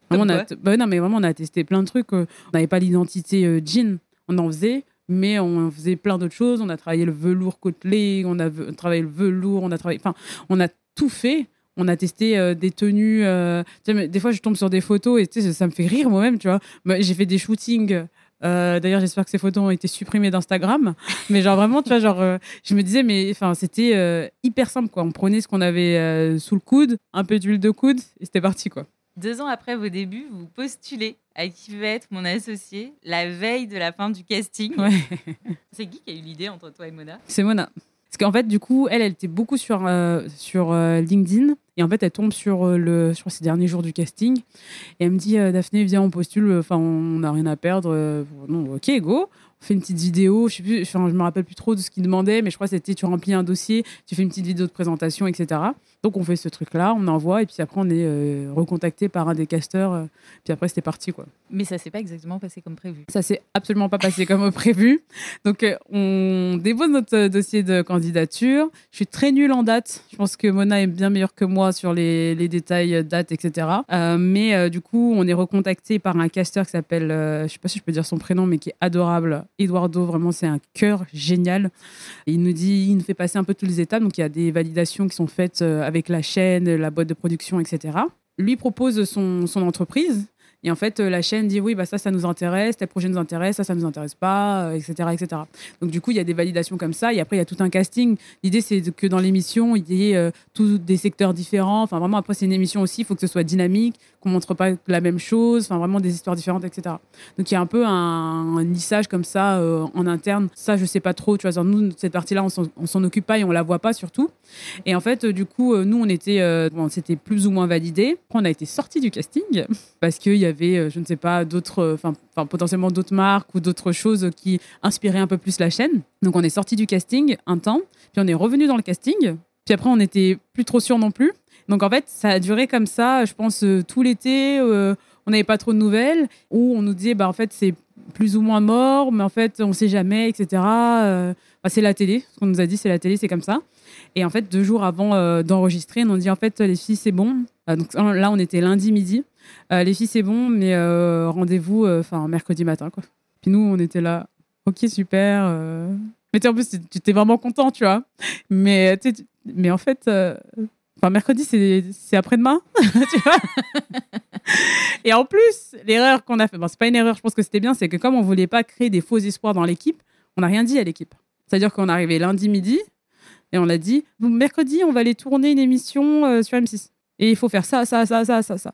on a bah non, mais vraiment, on a testé plein de trucs. Euh, on n'avait pas l'identité euh, jean on en faisait, mais on faisait plein d'autres choses. On a travaillé le velours côtelé, on a travaillé le velours, on a travaillé, enfin, on a tout fait. On a testé euh, des tenues. Euh, des fois, je tombe sur des photos et ça me fait rire moi-même, tu vois. J'ai fait des shootings. Euh, d'ailleurs, j'espère que ces photos ont été supprimées d'Instagram. Mais genre vraiment, tu vois, genre, je me disais, mais enfin, c'était hyper simple, quoi. On prenait ce qu'on avait sous le coude, un peu d'huile de coude, et c'était parti, quoi. Deux ans après vos débuts, vous postulez à qui va être mon associé la veille de la fin du casting. C'est qui qui a eu l'idée entre toi et Mona? C'est Mona. Parce qu'en fait, du coup, elle, elle était beaucoup sur, euh, sur euh, LinkedIn. Et en fait, elle tombe sur euh, le, crois, ces derniers jours du casting. Et elle me dit, Daphné, viens, on postule. Enfin, on n'a rien à perdre. non, ok, go fait une petite vidéo. Je sais plus, enfin, je me rappelle plus trop de ce qu'il demandait, mais je crois que c'était tu remplis un dossier, tu fais une petite vidéo de présentation, etc. Donc on fait ce truc-là, on envoie, et puis après on est euh, recontacté par un des casteurs. Euh, puis après c'était parti, quoi. Mais ça s'est pas exactement passé comme prévu. Ça s'est absolument pas passé comme prévu. Donc euh, on dépose notre dossier de candidature. Je suis très nulle en date. Je pense que Mona est bien meilleure que moi sur les, les détails date, etc. mais du coup on est recontacté par un casteur qui s'appelle, je sais pas si je peux dire son prénom, mais qui est adorable, Eduardo, vraiment, c'est un cœur génial. Il nous dit, il nous fait passer un peu toutes les étapes. Donc, il y a des validations qui sont faites euh, avec la chaîne, la boîte de production, etc. Lui propose son, entreprise et en fait, euh, la chaîne dit oui, bah ça, ça nous intéresse, tel projet nous intéresse, ça, ça nous intéresse pas, etc., euh, etc. Donc du coup, il y a des validations comme ça. Et après, il y a tout un casting. L'idée, c'est que dans l'émission, il y ait euh, tous des secteurs différents. Enfin, vraiment, après, c'est une émission aussi. Il faut que ce soit dynamique, qu'on montre pas la même chose. Enfin, vraiment des histoires différentes, etc. Donc il y a un peu un, lissage comme ça en interne. Ça, je sais pas trop. Tu vois, nous, cette partie-là, on s'en occupe pas et on la voit pas surtout. Et en fait, du coup, nous, on était, c'était plus ou moins validé. Après, on a été sorti du casting parce qu'il y avait euh, je ne sais pas, d'autres, euh, enfin, potentiellement d'autres marques ou d'autres choses qui inspiraient un peu plus la chaîne. Donc on est sorti du casting un temps, puis on est revenu dans le casting, puis après on n'était plus trop sûr non plus. Donc en fait, ça a duré comme ça, je pense, euh, tout l'été. on n'avait pas trop de nouvelles, où on nous disait, bah en fait, c'est plus ou moins mort, mais en fait, on ne sait jamais, etc. c'est la télé, ce qu'on nous a dit, c'est la télé, c'est comme ça. Et en fait, deux jours avant d'enregistrer, on nous dit, en fait, les filles, c'est bon. donc là, on était lundi midi. Euh, les filles, c'est bon, mais euh, rendez-vous euh, enfin mercredi matin. Quoi. Puis nous, on était là. Ok, super. Mais en plus, tu étais vraiment content, tu vois. Mais, mais en fait, enfin, mercredi, c'est après-demain. Et en plus, l'erreur qu'on a fait, bon, c'est pas une erreur, je pense que c'était bien, c'est que comme on voulait pas créer des faux espoirs dans l'équipe, on n'a rien dit à l'équipe. C'est-à-dire qu'on est arrivé lundi midi et on a dit mercredi, on va aller tourner une émission sur M6. Et il faut faire ça, ça, ça, ça, ça, ça.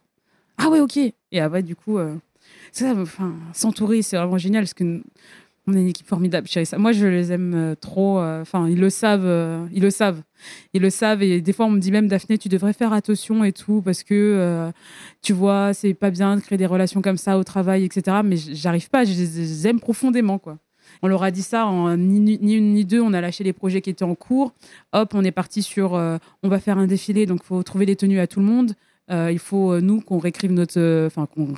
Ah ouais, ok. Et après, du coup, euh, s'entourer, c'est vraiment génial parce que on est une équipe formidable. Ça. Moi, je les aime euh, trop. Euh, enfin, ils le savent. ils le savent. Ils le savent. Et des fois, on me dit même, Daphné, tu devrais faire attention et tout parce que tu vois, c'est pas bien de créer des relations comme ça au travail, etc. Mais j'arrive pas. Je les aime profondément, quoi. On leur a dit ça ni, une ni deux. On a lâché les projets qui étaient en cours. Hop, on est parti sur. on va faire un défilé, donc il faut trouver les tenues à tout le monde. Euh, il faut, euh, nous, qu'on réécrive notre. Euh, enfin, qu'on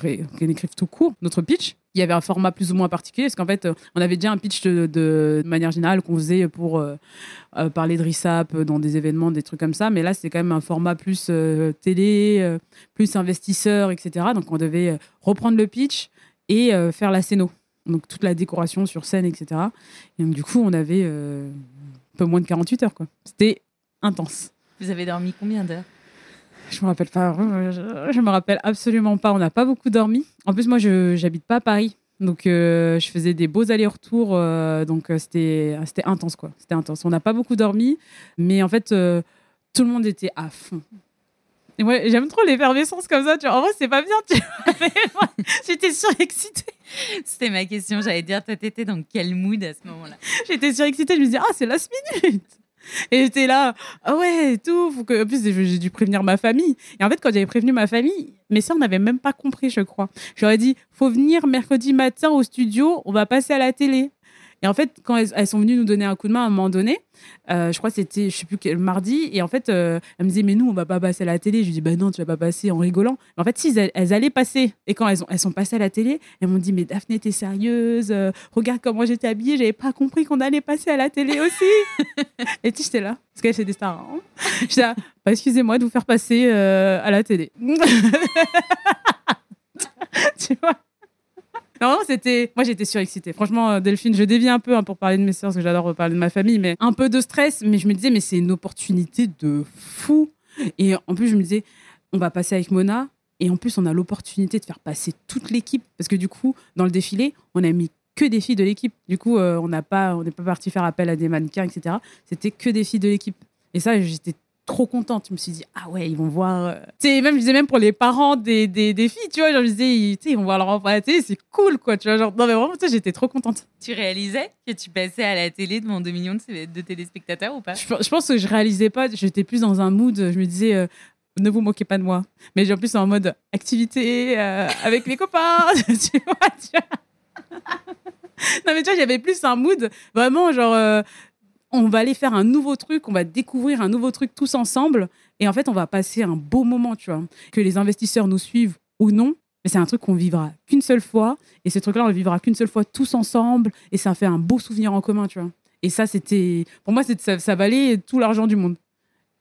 écrive tout court, notre pitch. Il y avait un format plus ou moins particulier, parce qu'en fait, on avait déjà un pitch de, manière générale qu'on faisait pour parler de RISAP dans des événements, des trucs comme ça. Mais là, c'est quand même un format plus télé, plus investisseur, etc. Donc, on devait reprendre le pitch et faire la scéno. Donc, toute la décoration sur scène, etc. Et donc, du coup, on avait un peu moins de 48 heures. C'était intense. Vous avez dormi combien d'heures? Je me rappelle pas. Je, me rappelle absolument pas. On n'a pas beaucoup dormi. En plus, moi, je n'habite pas à Paris. Donc, euh, je faisais des beaux allers-retours. euh, donc, euh, c'était c'était intense, quoi. C'était intense. On n'a pas beaucoup dormi, mais en fait, tout le monde était à fond. Et moi, j'aime trop l'effervescence comme ça. Tu vois. En vrai, c'est pas bien. Tu vois. J'étais surexcitée. C'était ma question. J'allais dire, toi, t'étais dans quel mood à ce moment-là? J'étais surexcitée. Je me disais, ah, c'est last minute. Et j'étais là, ah ouais, tout. Faut que... En plus, j'ai dû prévenir ma famille. Et en fait, quand j'avais prévenu ma famille, mes sœurs n'avaient même pas compris, je crois. J'aurais dit, faut venir mercredi matin au studio, on va passer à la télé. Et en fait, quand elles, sont venues nous donner un coup de main à un moment donné, euh, je crois que c'était, je sais plus quel mardi, et en fait, euh, elles me disaient, mais nous, on va pas passer à la télé. Je lui dis, bah non, tu vas pas passer en rigolant. Mais en fait, si, elles, allaient passer. Et quand elles, ont, elles sont passées à la télé, elles m'ont dit, mais Daphné, t'es sérieuse Euh, Regarde comment j'étais habillée, j'avais pas compris qu'on allait passer à la télé aussi. et tu j'étais là, parce qu'elles, c'est des stars. Hein. J'étais là, bah, excusez-moi de vous faire passer à la télé. tu vois? Non, c'était. Moi, j'étais surexcitée. Franchement, euh, Delphine, je dévie un peu hein, pour parler de mes sœurs, parce que j'adore parler de ma famille, mais un peu de stress. Mais je me disais, mais c'est une opportunité de fou. Et en plus, je me disais, on va passer avec Mona. Et en plus, on a l'opportunité de faire passer toute l'équipe. Parce que du coup, dans le défilé, on a mis que des filles de l'équipe. Du coup, euh, on n'a pas, on n'est pas parti faire appel à des mannequins, etc. C'était que des filles de l'équipe. Et ça, j'étais trop contente. Je me suis dit, ah ouais, ils vont voir. euh, Tu sais, même, je disais même pour les parents des, des, des filles, tu vois, genre, je disais, ils, vont voir leur enfant à la télé, c'est cool, quoi, tu vois. Genre, non, mais vraiment, tu sais, j'étais trop contente. Tu réalisais que tu passais à la télé devant 2 millions de, de téléspectateurs ou pas? Je, je pense que je réalisais pas, j'étais plus dans un mood, je me disais, euh, ne vous moquez pas de moi. Mais j'ai en plus en mode activité euh, avec mes copains, tu vois, tu vois. non, mais tu vois, j'avais plus un mood vraiment genre. euh, on va aller faire un nouveau truc, on va découvrir un nouveau truc tous ensemble. Et en fait, on va passer un beau moment, tu vois. Que les investisseurs nous suivent ou non, mais c'est un truc qu'on vivra qu'une seule fois. Et ce truc-là, on le vivra qu'une seule fois tous ensemble. Et ça fait un beau souvenir en commun, tu vois. Et ça, c'était. Pour moi, ça, ça valait tout l'argent du monde.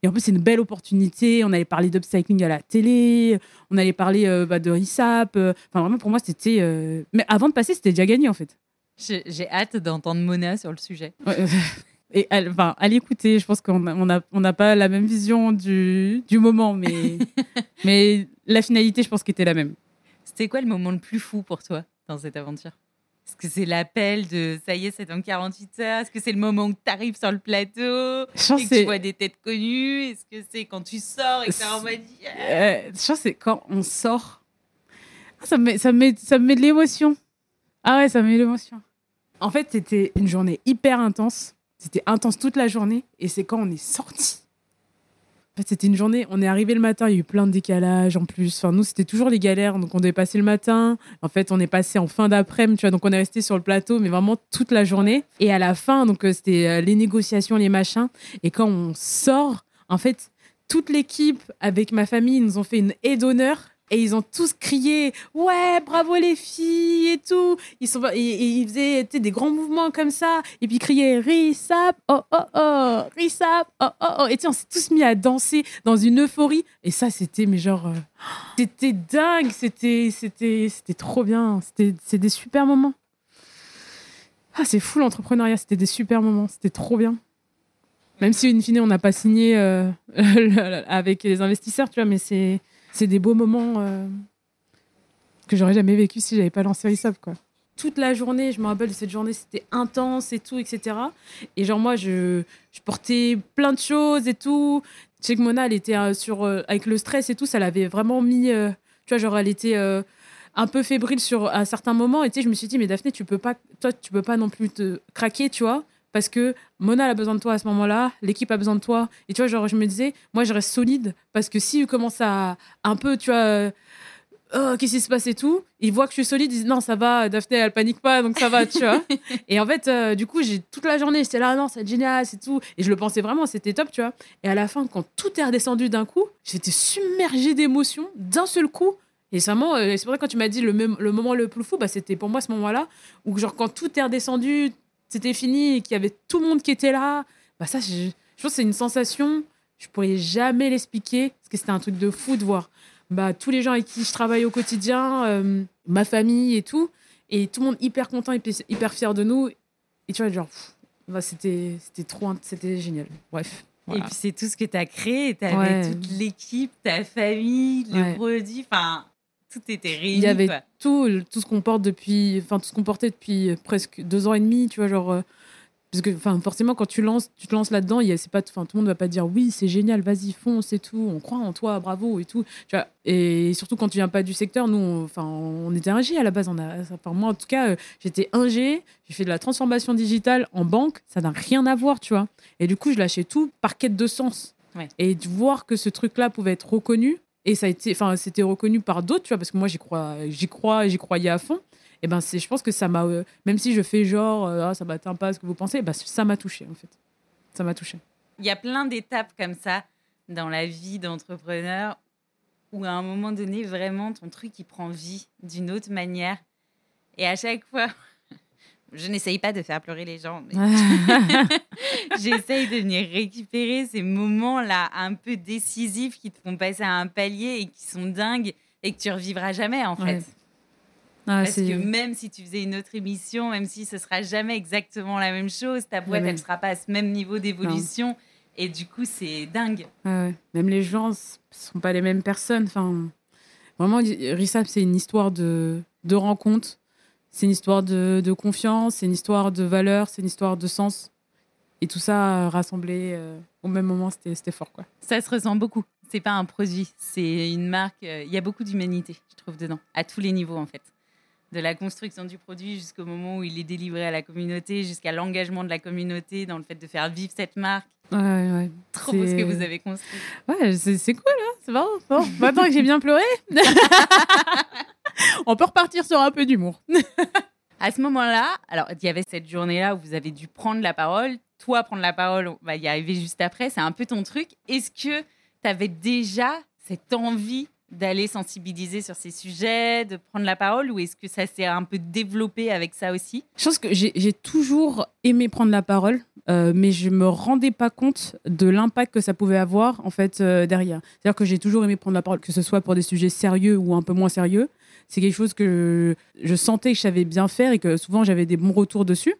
Et en plus, c'est une belle opportunité. On allait parler d'upcycling à la télé. On allait parler euh, bah, de RISAP. Enfin, vraiment, pour moi, c'était. euh, Mais avant de passer, c'était déjà gagné, en fait. J'ai j'ai hâte d'entendre Mona sur le sujet. Ouais, euh, Et elle, enfin, à l'écouter, je pense qu'on on n'a on pas la même vision du, du moment, mais, mais la finalité, je pense qu'était la même. C'était quoi le moment le plus fou pour toi dans cette aventure? Est-ce que c'est l'appel de ça y est, c'est dans 48 heures? Est-ce que c'est le moment où tu arrives sur le plateau et que tu vois des têtes connues? Est-ce que c'est quand tu sors et que euh, je pense que c'est quand on sort. Ah, Ça me, met, ça, me met, ça me met de l'émotion. Ah ouais, ça me met de l'émotion. En fait, c'était une journée hyper intense. C'était intense toute la journée. Et c'est quand on est sorti. En fait, c'était une journée, on est arrivé le matin, il y a eu plein de décalages en plus. Enfin, nous, c'était toujours les galères. Donc, on devait passer le matin. En fait, on est passé en fin d'après-midi, tu vois. Donc, on est resté sur le plateau, mais vraiment toute la journée. Et à la fin, donc, euh, c'était euh, les négociations, les machins. Et quand on sort, en fait, toute l'équipe, avec ma famille, ils nous ont fait une haie d'honneur. Et ils ont tous crié ouais bravo les filles et tout. Ils sont ils faisaient des grands mouvements comme ça. Et puis ils criaient risap oh oh oh risap oh oh oh. Et on s'est tous mis à danser dans une euphorie. Et ça c'était mais genre euh, c'était dingue. C'était c'était c'était trop bien. C'était c'est des super moments. Ah c'est fou l'entrepreneuriat. C'était des super moments. C'était trop bien. Même si in fine on n'a pas signé euh, avec les investisseurs tu vois mais c'est c'est des beaux moments euh, que j'aurais jamais vécu si j'avais pas lancé Risop quoi. Toute la journée, je me rappelle de cette journée, c'était intense et tout, etc. Et genre moi, je, je portais plein de choses et tout. Je sais que Mona, elle était euh, sur euh, avec le stress et tout, ça l'avait vraiment mis. tu vois, genre elle était un peu fébrile sur à certains moments. Et tu sais, je me suis dit, mais Daphné, tu peux pas, toi, tu peux pas non plus te craquer, tu vois parce que Mona a besoin de toi à ce moment-là, l'équipe a besoin de toi. Et tu vois, genre, je me disais, moi, je reste solide parce que si commence à un peu, tu vois, euh, oh, qu'est-ce qui se passe et tout, ils voient que je suis solide, ils disent, non, ça va, Daphné, elle panique pas, donc ça va, tu vois. et en fait, euh, du coup, j'ai toute la journée, j'étais là, non, c'est génial, c'est tout. Et je le pensais vraiment, c'était top, tu vois. Et à la fin, quand tout est redescendu d'un coup, j'étais submergée d'émotions d'un seul coup. Et c'est vraiment, euh, c'est pour ça que quand tu m'as dit le, même- le moment le plus fou, bah, c'était pour moi ce moment-là, où genre quand tout est redescendu, c'était fini et qu'il y avait tout le monde qui était là, bah ça, je, je pense que c'est une sensation, je pourrais jamais l'expliquer, parce que c'était un truc de fou de voir bah, tous les gens avec qui je travaille au quotidien, euh, ma famille et tout, et tout le monde hyper content, hyper, hyper fier de nous. Et tu vois, genre, pff, bah, c'était c'était trop, c'était génial. Bref. Et puis c'est tout ce que tu as créé. Tu avais Ouais. toute l'équipe, ta famille, le Ouais. produit. Enfin, tout était réuni. Il y avait quoi. tout, tout ce qu'on porte depuis, enfin tout ce qu'on portait depuis presque deux ans et demi, tu vois, genre. euh, parce que, enfin, forcément, quand tu lances, tu te lances là-dedans, il y a- c'est pas, enfin, tout le monde va pas dire oui, c'est génial, vas-y, fonce et tout, on croit en toi, bravo et tout. Tu vois. Et surtout quand tu viens pas du secteur, nous, on- enfin, on était ingé à la base. On a, enfin, moi, en tout cas, euh, j'étais ingé, j'ai fait de la transformation digitale en banque, ça n'a rien à voir, tu vois. Et du coup, je lâchais tout par quête de sens. Ouais. Et de voir que ce truc-là pouvait être reconnu, et ça a été, enfin, c'était reconnu par d'autres, tu vois, parce que moi, j'y crois, j'y crois, j'y croyais à fond. Et ben, c'est, je pense que ça m'a, euh, même si je fais genre, euh, ah, ça m'atteint pas ce que vous pensez, bah, ça m'a touché en fait. Ça m'a touché. Il y a plein d'étapes comme ça dans la vie d'entrepreneur où à un moment donné, vraiment, ton truc, il prend vie d'une autre manière. Et à chaque fois, je n'essaye pas de faire pleurer les gens, mais j'essaye de venir récupérer ces moments-là un peu décisifs qui te font passer à un palier et qui sont dingues et que tu revivras jamais, en fait. Ouais. Ah, Parce c'est- que même si tu faisais une autre émission, même si ce sera jamais exactement la même chose, ta boîte, Ouais, elle ouais. sera pas à ce même niveau d'évolution. Et du coup, c'est dingue. Ouais. Même les gens ne sont pas les mêmes personnes. Enfin, vraiment, Rissap, c'est une histoire de, de rencontre. C'est une histoire de, confiance, c'est une histoire de valeur, c'est une histoire de sens. Et tout ça euh, rassemblé euh, au même moment, c'était fort. quoi. Ça se ressent beaucoup. C'est pas un produit, c'est une marque. Il y a beaucoup d'humanité, je trouve, dedans, à tous les niveaux, en fait. De la construction du produit jusqu'au moment où il est délivré à la communauté, jusqu'à l'engagement de la communauté dans le fait de faire vivre cette marque. Ouais, ouais. Trop beau ce que vous avez construit. Ouais, c'est cool, hein c'est marrant. Bon, maintenant que j'ai bien pleuré, on peut repartir sur un peu d'humour. À ce moment-là, alors il y avait cette journée-là où vous avez dû prendre la parole. Toi, prendre la parole, on va y arriver juste après. C'est un peu ton truc. Est-ce que tu avais déjà cette envie d'aller sensibiliser sur ces sujets, de prendre la parole, ou est-ce que ça s'est un peu développé avec ça aussi? Je pense que j'ai toujours aimé prendre la parole, euh, mais je me rendais pas compte de l'impact que ça pouvait avoir en fait euh, derrière. C'est-à-dire que j'ai toujours aimé prendre la parole, que ce soit pour des sujets sérieux ou un peu moins sérieux. C'est quelque chose que je, je sentais que je savais bien faire et que souvent j'avais des bons retours dessus.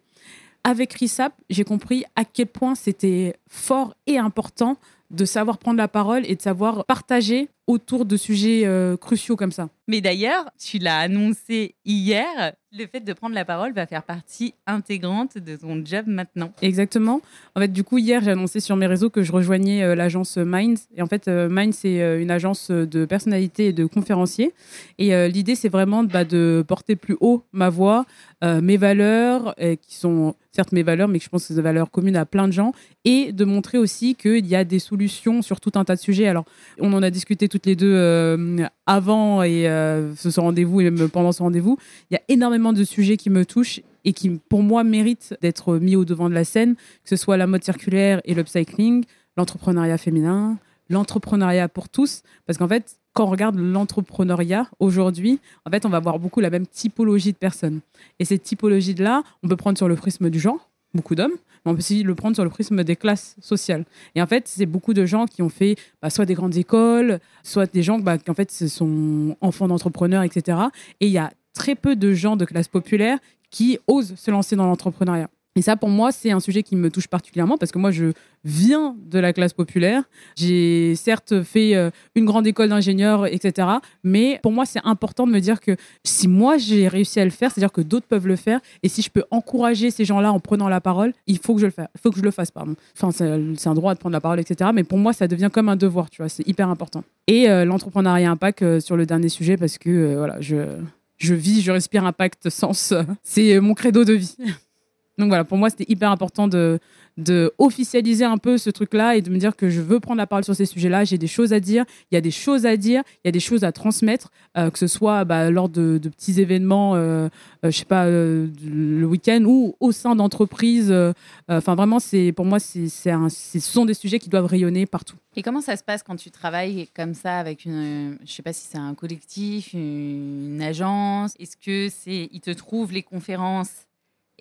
Avec RISAP, j'ai compris à quel point c'était fort et important de savoir prendre la parole et de savoir partager autour de sujets euh, cruciaux comme ça. Mais d'ailleurs, tu l'as annoncé hier, le fait de prendre la parole va faire partie intégrante de ton job maintenant. Exactement. En fait, du coup, hier, j'ai annoncé sur mes réseaux que je rejoignais euh, l'agence Minds. Et en fait, euh, Minds, c'est une agence de personnalités et de conférenciers. Et l'idée, c'est vraiment bah, de porter plus haut ma voix, mes valeurs, qui sont certes mes valeurs, mais que je pense que c'est des valeurs communes à plein de gens, et de montrer aussi qu'il y a des solutions sur tout un tas de sujets. Alors, on en a discuté toutes les deux euh, avant et euh, ce rendez-vous et même pendant ce rendez-vous. Il y a énormément de sujets qui me touchent et qui, pour moi, méritent d'être mis au devant de la scène, que ce soit la mode circulaire et l'upcycling, l'entrepreneuriat féminin, l'entrepreneuriat pour tous. Parce qu'en fait, quand on regarde l'entrepreneuriat aujourd'hui, en fait, on va voir beaucoup la même typologie de personnes. Et cette typologie-là, on peut prendre sur le prisme du genre, beaucoup d'hommes, mais on peut aussi le prendre sur le prisme des classes sociales. Et en fait, c'est beaucoup de gens qui ont fait bah, soit des grandes écoles, soit des gens bah, qui en fait sont enfants d'entrepreneurs, etc. Et il y a très peu de gens de classe populaire qui osent se lancer dans l'entrepreneuriat. Et ça, pour moi, c'est un sujet qui me touche particulièrement parce que moi, je viens de la classe populaire. J'ai certes fait euh, une grande école d'ingénieur, etc. Mais pour moi, c'est important de me dire que si moi, j'ai réussi à le faire, c'est-à-dire que d'autres peuvent le faire. Et si je peux encourager ces gens-là en prenant la parole, il faut que je le fasse. Il faut que je le fasse, pardon. Enfin, c'est un droit de prendre la parole, etc. Mais pour moi, ça devient comme un devoir, tu vois. C'est hyper important. Et euh, l'entrepreneuriat impact euh, sur le dernier sujet parce que, euh, voilà, je, je vis, je respire impact, sens. C'est mon credo de vie. Donc voilà, pour moi, c'était hyper important de, de officialiser un peu ce truc-là et de me dire que je veux prendre la parole sur ces sujets-là. J'ai des choses à dire, il y a des choses à dire, il y a des choses à transmettre, euh, que ce soit bah, lors de, de petits événements, euh, euh, je sais pas, euh, le week-end ou au sein d'entreprises. euh, Enfin, vraiment, c'est pour moi, c'est c'est ce sont des sujets qui doivent rayonner partout. Et comment ça se passe quand tu travailles comme ça avec une, je sais pas si c'est un collectif, une, une agence? Est-ce que c'est, ils te trouvent les conférences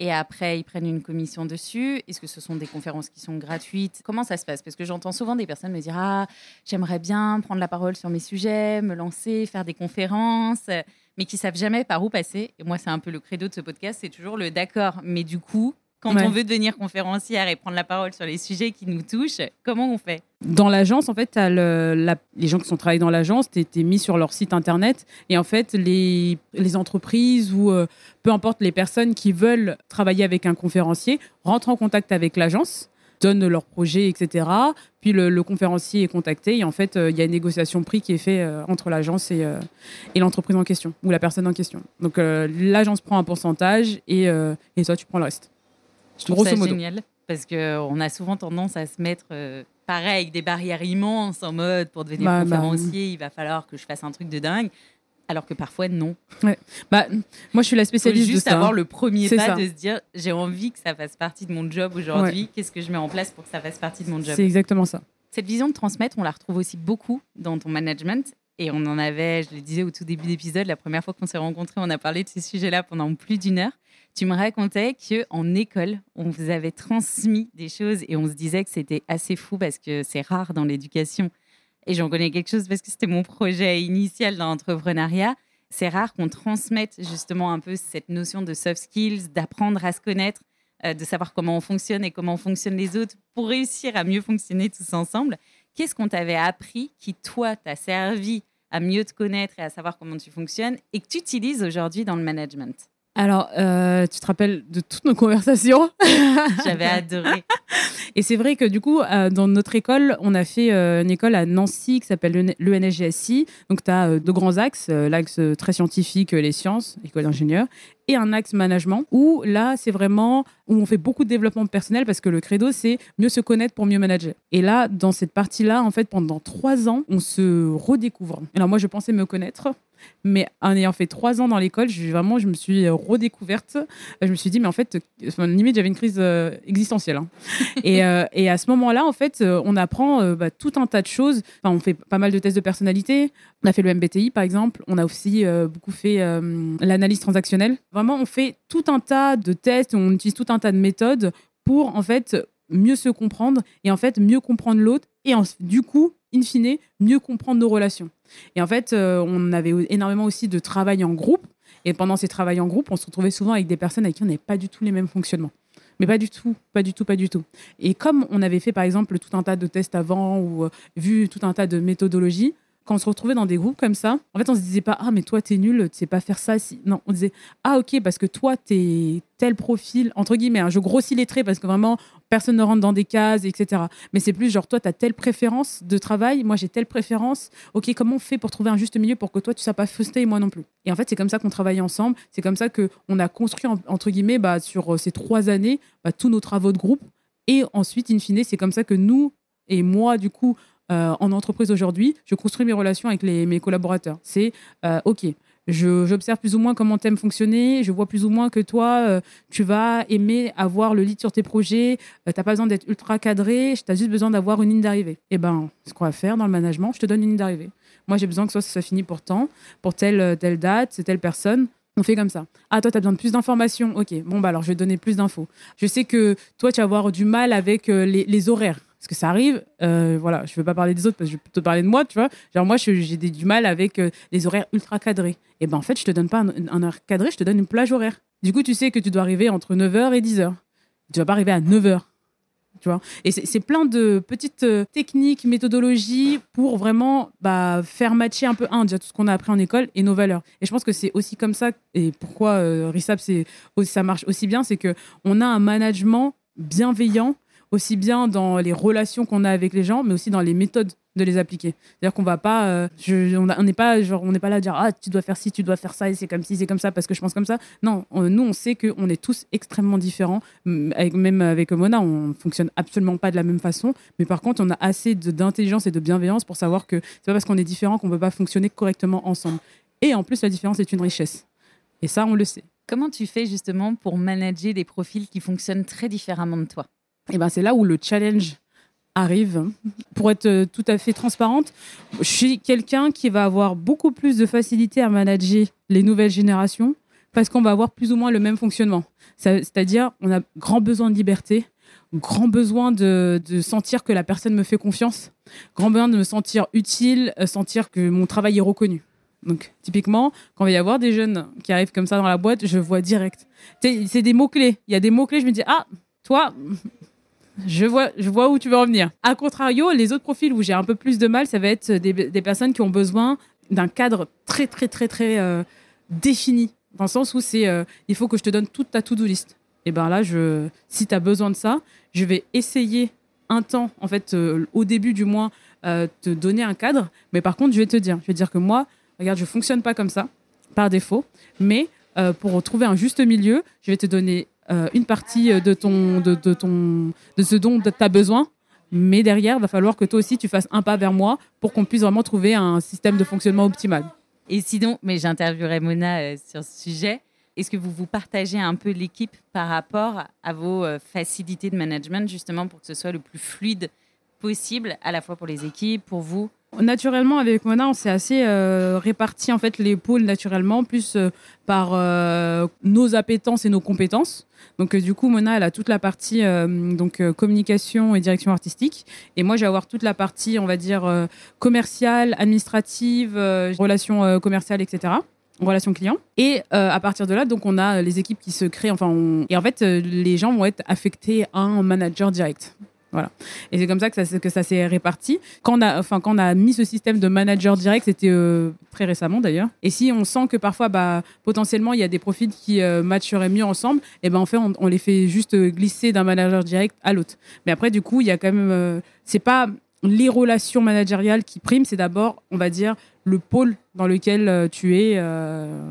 et après ils prennent une commission dessus. Est-ce que ce sont des conférences qui sont gratuites? Comment ça se passe? Parce que j'entends souvent des personnes me dire ah j'aimerais bien prendre la parole sur mes sujets, me lancer, faire des conférences, mais qui savent jamais par où passer. Et moi c'est un peu le credo de ce podcast, c'est toujours le d'accord, mais du coup quand on veut devenir conférencière et prendre la parole sur les sujets qui nous touchent, comment on fait? Dans l'agence, en fait, les gens qui sont travaillés dans l'agence, tu es, mis sur leur site internet. Et en fait, les, entreprises ou euh, peu importe les personnes qui veulent travailler avec un conférencier rentrent en contact avec l'agence donnent leur projet, etc. Puis le, conférencier est contacté et en fait, euh, il y a une négociation prix qui est faite euh, entre l'agence et, et l'entreprise en question ou la personne en question. Donc l'agence prend un pourcentage et, et toi, tu prends le reste. Je trouve ça génial parce qu'on a souvent tendance à se mettre euh, pareil, des barrières immenses en mode pour devenir bah, bah, conférencier, il va falloir que je fasse un truc de dingue. Alors que parfois, non. Bah, moi, je suis la spécialiste juste de ça. avoir hein. le premier pas de se dire j'ai envie que ça fasse partie de mon job aujourd'hui. Qu'est-ce que je mets en place pour que ça fasse partie de mon job? C'est exactement ça. Cette vision de transmettre, on la retrouve aussi beaucoup dans ton management. Et on en avait, je le disais au tout début d'épisode, la première fois qu'on s'est rencontrés, on a parlé de ces sujets-là pendant plus d'une heure. Tu me racontais que en école, on vous avait transmis des choses et on se disait que c'était assez fou parce que c'est rare dans l'éducation. Et j'en connais quelque chose parce que c'était mon projet initial dans l'entrepreneuriat. C'est rare qu'on transmette justement un peu cette notion de soft skills, d'apprendre à se connaître, euh, de savoir comment on fonctionne et comment fonctionnent les autres pour réussir à mieux fonctionner tous ensemble. Qu'est-ce qu'on t'avait appris qui, toi, t'a servi à mieux te connaître et à savoir comment tu fonctionnes et que tu utilises aujourd'hui dans le management? Alors, euh, tu te rappelles de toutes nos conversations J'avais adoré. Et c'est vrai que du coup, euh, dans notre école, on a fait euh, une école à Nancy qui s'appelle l'ENSGSI. Donc, tu as deux grands axes, l'axe très scientifique, les sciences, école d'ingénieur, et un axe management, où là, c'est vraiment où on fait beaucoup de développement personnel parce que le credo, c'est mieux se connaître pour mieux manager. Et là, dans cette partie-là, en fait, pendant trois ans, on se redécouvre. Alors, moi, je pensais me connaître mais en ayant fait trois ans dans l'école, je, vraiment, je me suis redécouverte. Je me suis dit, mais en fait, limite, j'avais une crise euh, existentielle. Hein. et, euh, et, à ce moment-là, en fait, euh, on apprend bah, tout un tas de choses. Enfin, on fait pas mal de tests de personnalité. On a fait le MBTI, par exemple. On a aussi beaucoup fait l'analyse transactionnelle. Vraiment, on fait tout un tas de tests, on utilise tout un tas de méthodes pour, en fait, mieux se comprendre et en fait mieux comprendre l'autre et du coup in fine, mieux comprendre nos relations. Et en fait, euh, on avait énormément aussi de travail en groupe. Et pendant ces travaux en groupe, on se retrouvait souvent avec des personnes avec qui on n'avait pas du tout les mêmes fonctionnements. Mais pas du tout, pas du tout, pas du tout. Et comme on avait fait par exemple tout un tas de tests avant ou euh, vu tout un tas de méthodologies, quand on se retrouvait dans des groupes comme ça, en fait, on se disait pas ah mais toi t'es nul, tu sais pas faire ça. Non, on disait ah ok parce que toi t'es tel profil entre guillemets. Hein, je grossis les traits parce que vraiment personne ne rentre dans des cases, etc. Mais c'est plus genre toi t'as telle préférence de travail, moi j'ai telle préférence. Ok comment on fait pour trouver un juste milieu pour que toi tu sois pas frustré et moi non plus? Et en fait c'est comme ça qu'on travaille ensemble. C'est comme ça que on a construit entre guillemets bah, sur euh, ces trois années bah, tous nos travaux de groupe. Et ensuite in fine c'est comme ça que nous et moi du coup euh, en entreprise aujourd'hui, je construis mes relations avec mes collaborateurs. C'est euh, OK. J'observe plus ou moins comment t'aimes fonctionner. Je vois plus ou moins que toi, euh, tu vas aimer avoir le lead sur tes projets. Tu t'as pas besoin d'être ultra cadré. Tu as juste besoin d'avoir une ligne d'arrivée. Eh ben, ce qu'on va faire dans le management, je te donne une ligne d'arrivée. Moi, j'ai besoin que ça soit fini pour temps, pour telle, telle date, c'est telle personne. On fait comme ça. Ah, toi, tu as besoin de plus d'informations. Ok, bon, bah alors je vais donner plus d'infos. Je sais que toi, tu vas avoir du mal avec les horaires parce que ça arrive, euh, voilà, je ne veux pas parler des autres parce que je vais plutôt parler de moi, tu vois. Genre, moi, j'ai du mal avec euh, horaires ultra cadrés. Et ben en fait, je te donne pas un, heure cadré, je te donne une plage horaire. Du coup, tu sais que tu dois arriver entre 9h et 10h. Tu vas pas arriver à 9h. Tu vois et c'est plein de petites euh, techniques, méthodologies pour vraiment bah, faire matcher un peu, un, déjà tout ce qu'on a appris en école et nos valeurs. Et je pense que c'est aussi comme ça, et pourquoi euh, RISAP, ça marche aussi bien, c'est qu'on a un management bienveillant aussi bien dans les relations qu'on a avec les gens, mais aussi dans les méthodes de les appliquer. C'est-à-dire qu'on va pas, euh, on n'est pas genre, on n'est pas là à dire ah tu dois faire ci, tu dois faire ça et c'est comme ci, c'est comme ça parce que je pense comme ça. Non, nous on sait qu'on est tous extrêmement différents. Avec, même avec Mona, on fonctionne absolument pas de la même façon, mais par contre on a assez d'intelligence et de bienveillance pour savoir que c'est pas parce qu'on est différent qu'on peut pas fonctionner correctement ensemble. Et en plus la différence est une richesse. Et ça on le sait. Comment tu fais justement pour manager des profils qui fonctionnent très différemment de toi? Et ben c'est là où le challenge arrive. Pour être euh, tout à fait transparente, je suis quelqu'un qui va avoir beaucoup plus de facilité à manager les nouvelles générations parce qu'on va avoir plus ou moins le même fonctionnement. C'est-à-dire, on a grand besoin de liberté, grand besoin de, de, sentir que la personne me fait confiance, grand besoin de me sentir utile, euh, sentir que mon travail est reconnu. Donc, typiquement, quand il va y avoir des jeunes qui arrivent comme ça dans la boîte, je vois direct. C'est des mots-clés. Il y a des mots-clés, je me dis, ah, toi, je vois, je vois où tu veux en venir. A contrario, les autres profils où j'ai un peu plus de mal, ça va être des, personnes qui ont besoin d'un cadre très, très, très, très euh, défini. Dans le sens où c'est, euh, il faut que je te donne toute ta to-do list. Et ben là, je, si tu as besoin de ça, je vais essayer un temps, en fait, euh, au début du mois, te donner un cadre. Mais par contre, je vais te dire, je vais dire que moi, regarde, je fonctionne pas comme ça, par défaut. Mais pour trouver un juste milieu, je vais te donner une partie de, ton, de, ton, de ce dont tu as besoin mais derrière, il va falloir que toi aussi, tu fasses un pas vers moi pour qu'on puisse vraiment trouver un système de fonctionnement optimal. Et sinon, mais j'interviewerai Mona euh, sur ce sujet. Est-ce que vous vous partagez un peu l'équipe par rapport à vos euh, facilités de management, justement pour que ce soit le plus fluide possible, à la fois pour les équipes, pour vous Naturellement, avec Mona, on s'est assez euh, réparti en fait les pôles naturellement, plus euh, par euh, nos appétences et nos compétences. Donc du coup, Mona, elle a toute la partie donc communication et direction artistique, et moi, je vais avoir toute la partie, on va dire commerciale, administrative, relations commerciales, etc relations clients. Et à partir de là, donc on a les équipes qui se créent. Enfin, et en fait, les gens vont être affectés à un manager direct. Voilà. Et c'est comme ça que ça, s'est réparti. Quand on, a, mis ce système de manager direct, c'était euh, très récemment d'ailleurs. Et si on sent que parfois, bah, potentiellement, il y a des profils qui euh, matcheraient mieux ensemble, et eh ben en fait, on, les fait juste glisser d'un manager direct à l'autre. Mais après, du coup, il y a quand même. Euh, c'est pas les relations managériales qui priment, c'est d'abord, on va dire, le pôle dans lequel tu es.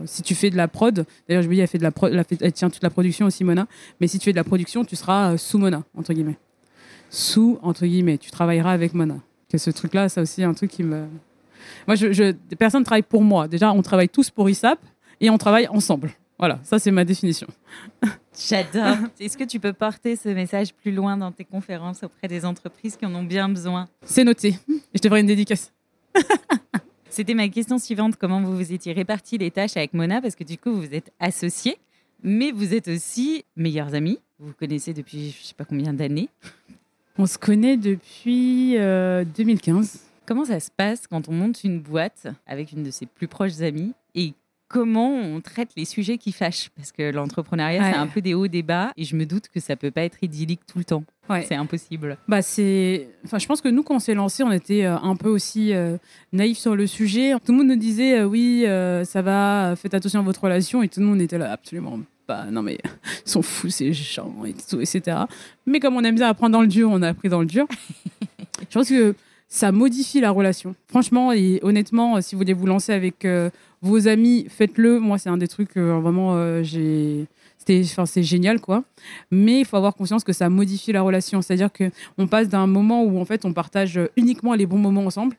si tu fais de la prod, d'ailleurs, je me dis, elle, fait de la elle tient toute la production aussi, Mona. Mais si tu fais de la production, tu seras sous Mona, entre guillemets sous, entre guillemets, tu travailleras avec Mona. Que ce truc-là, c'est aussi un truc qui me. Moi, je, je, personne ne travaille pour moi. Déjà, on travaille tous pour ISAP et on travaille ensemble. Voilà, ça, c'est ma définition. J'adore. Est-ce que tu peux porter ce message plus loin dans tes conférences auprès des entreprises qui en ont bien besoin? C'est noté. Je te ferai une dédicace. C'était ma question suivante. Comment vous vous étiez réparti les tâches avec Mona? Parce que du coup, vous êtes associés, mais vous êtes aussi meilleurs amis. Vous vous connaissez depuis je ne sais pas combien d'années. On se connaît depuis 2015. Euh, comment ça se passe quand on monte une boîte avec une de ses plus proches amies et comment on traite les sujets qui fâchent? Parce que l'entrepreneuriat, c'est un peu des hauts, des bas et je me doute que ça peut pas être idyllique tout le temps. C'est impossible. Bah c'est, enfin, je pense que nous, quand on s'est lancé, on était euh, un peu aussi euh, naïfs sur le sujet. Tout le monde nous disait oui, ça va, faites attention à votre relation et tout le monde était là absolument non mais ils sont fous ces gens et tout, etc. Mais comme on aime bien apprendre dans le dur, on a appris dans le dur. je pense que ça modifie la relation. Franchement et honnêtement, si vous voulez vous lancer avec euh, vos amis, faites-le. Moi, c'est un des trucs que vraiment euh, j'ai enfin c'est génial quoi mais il faut avoir conscience que ça modifie la relation c'est-à-dire que on passe d'un moment où en fait on partage uniquement les bons moments ensemble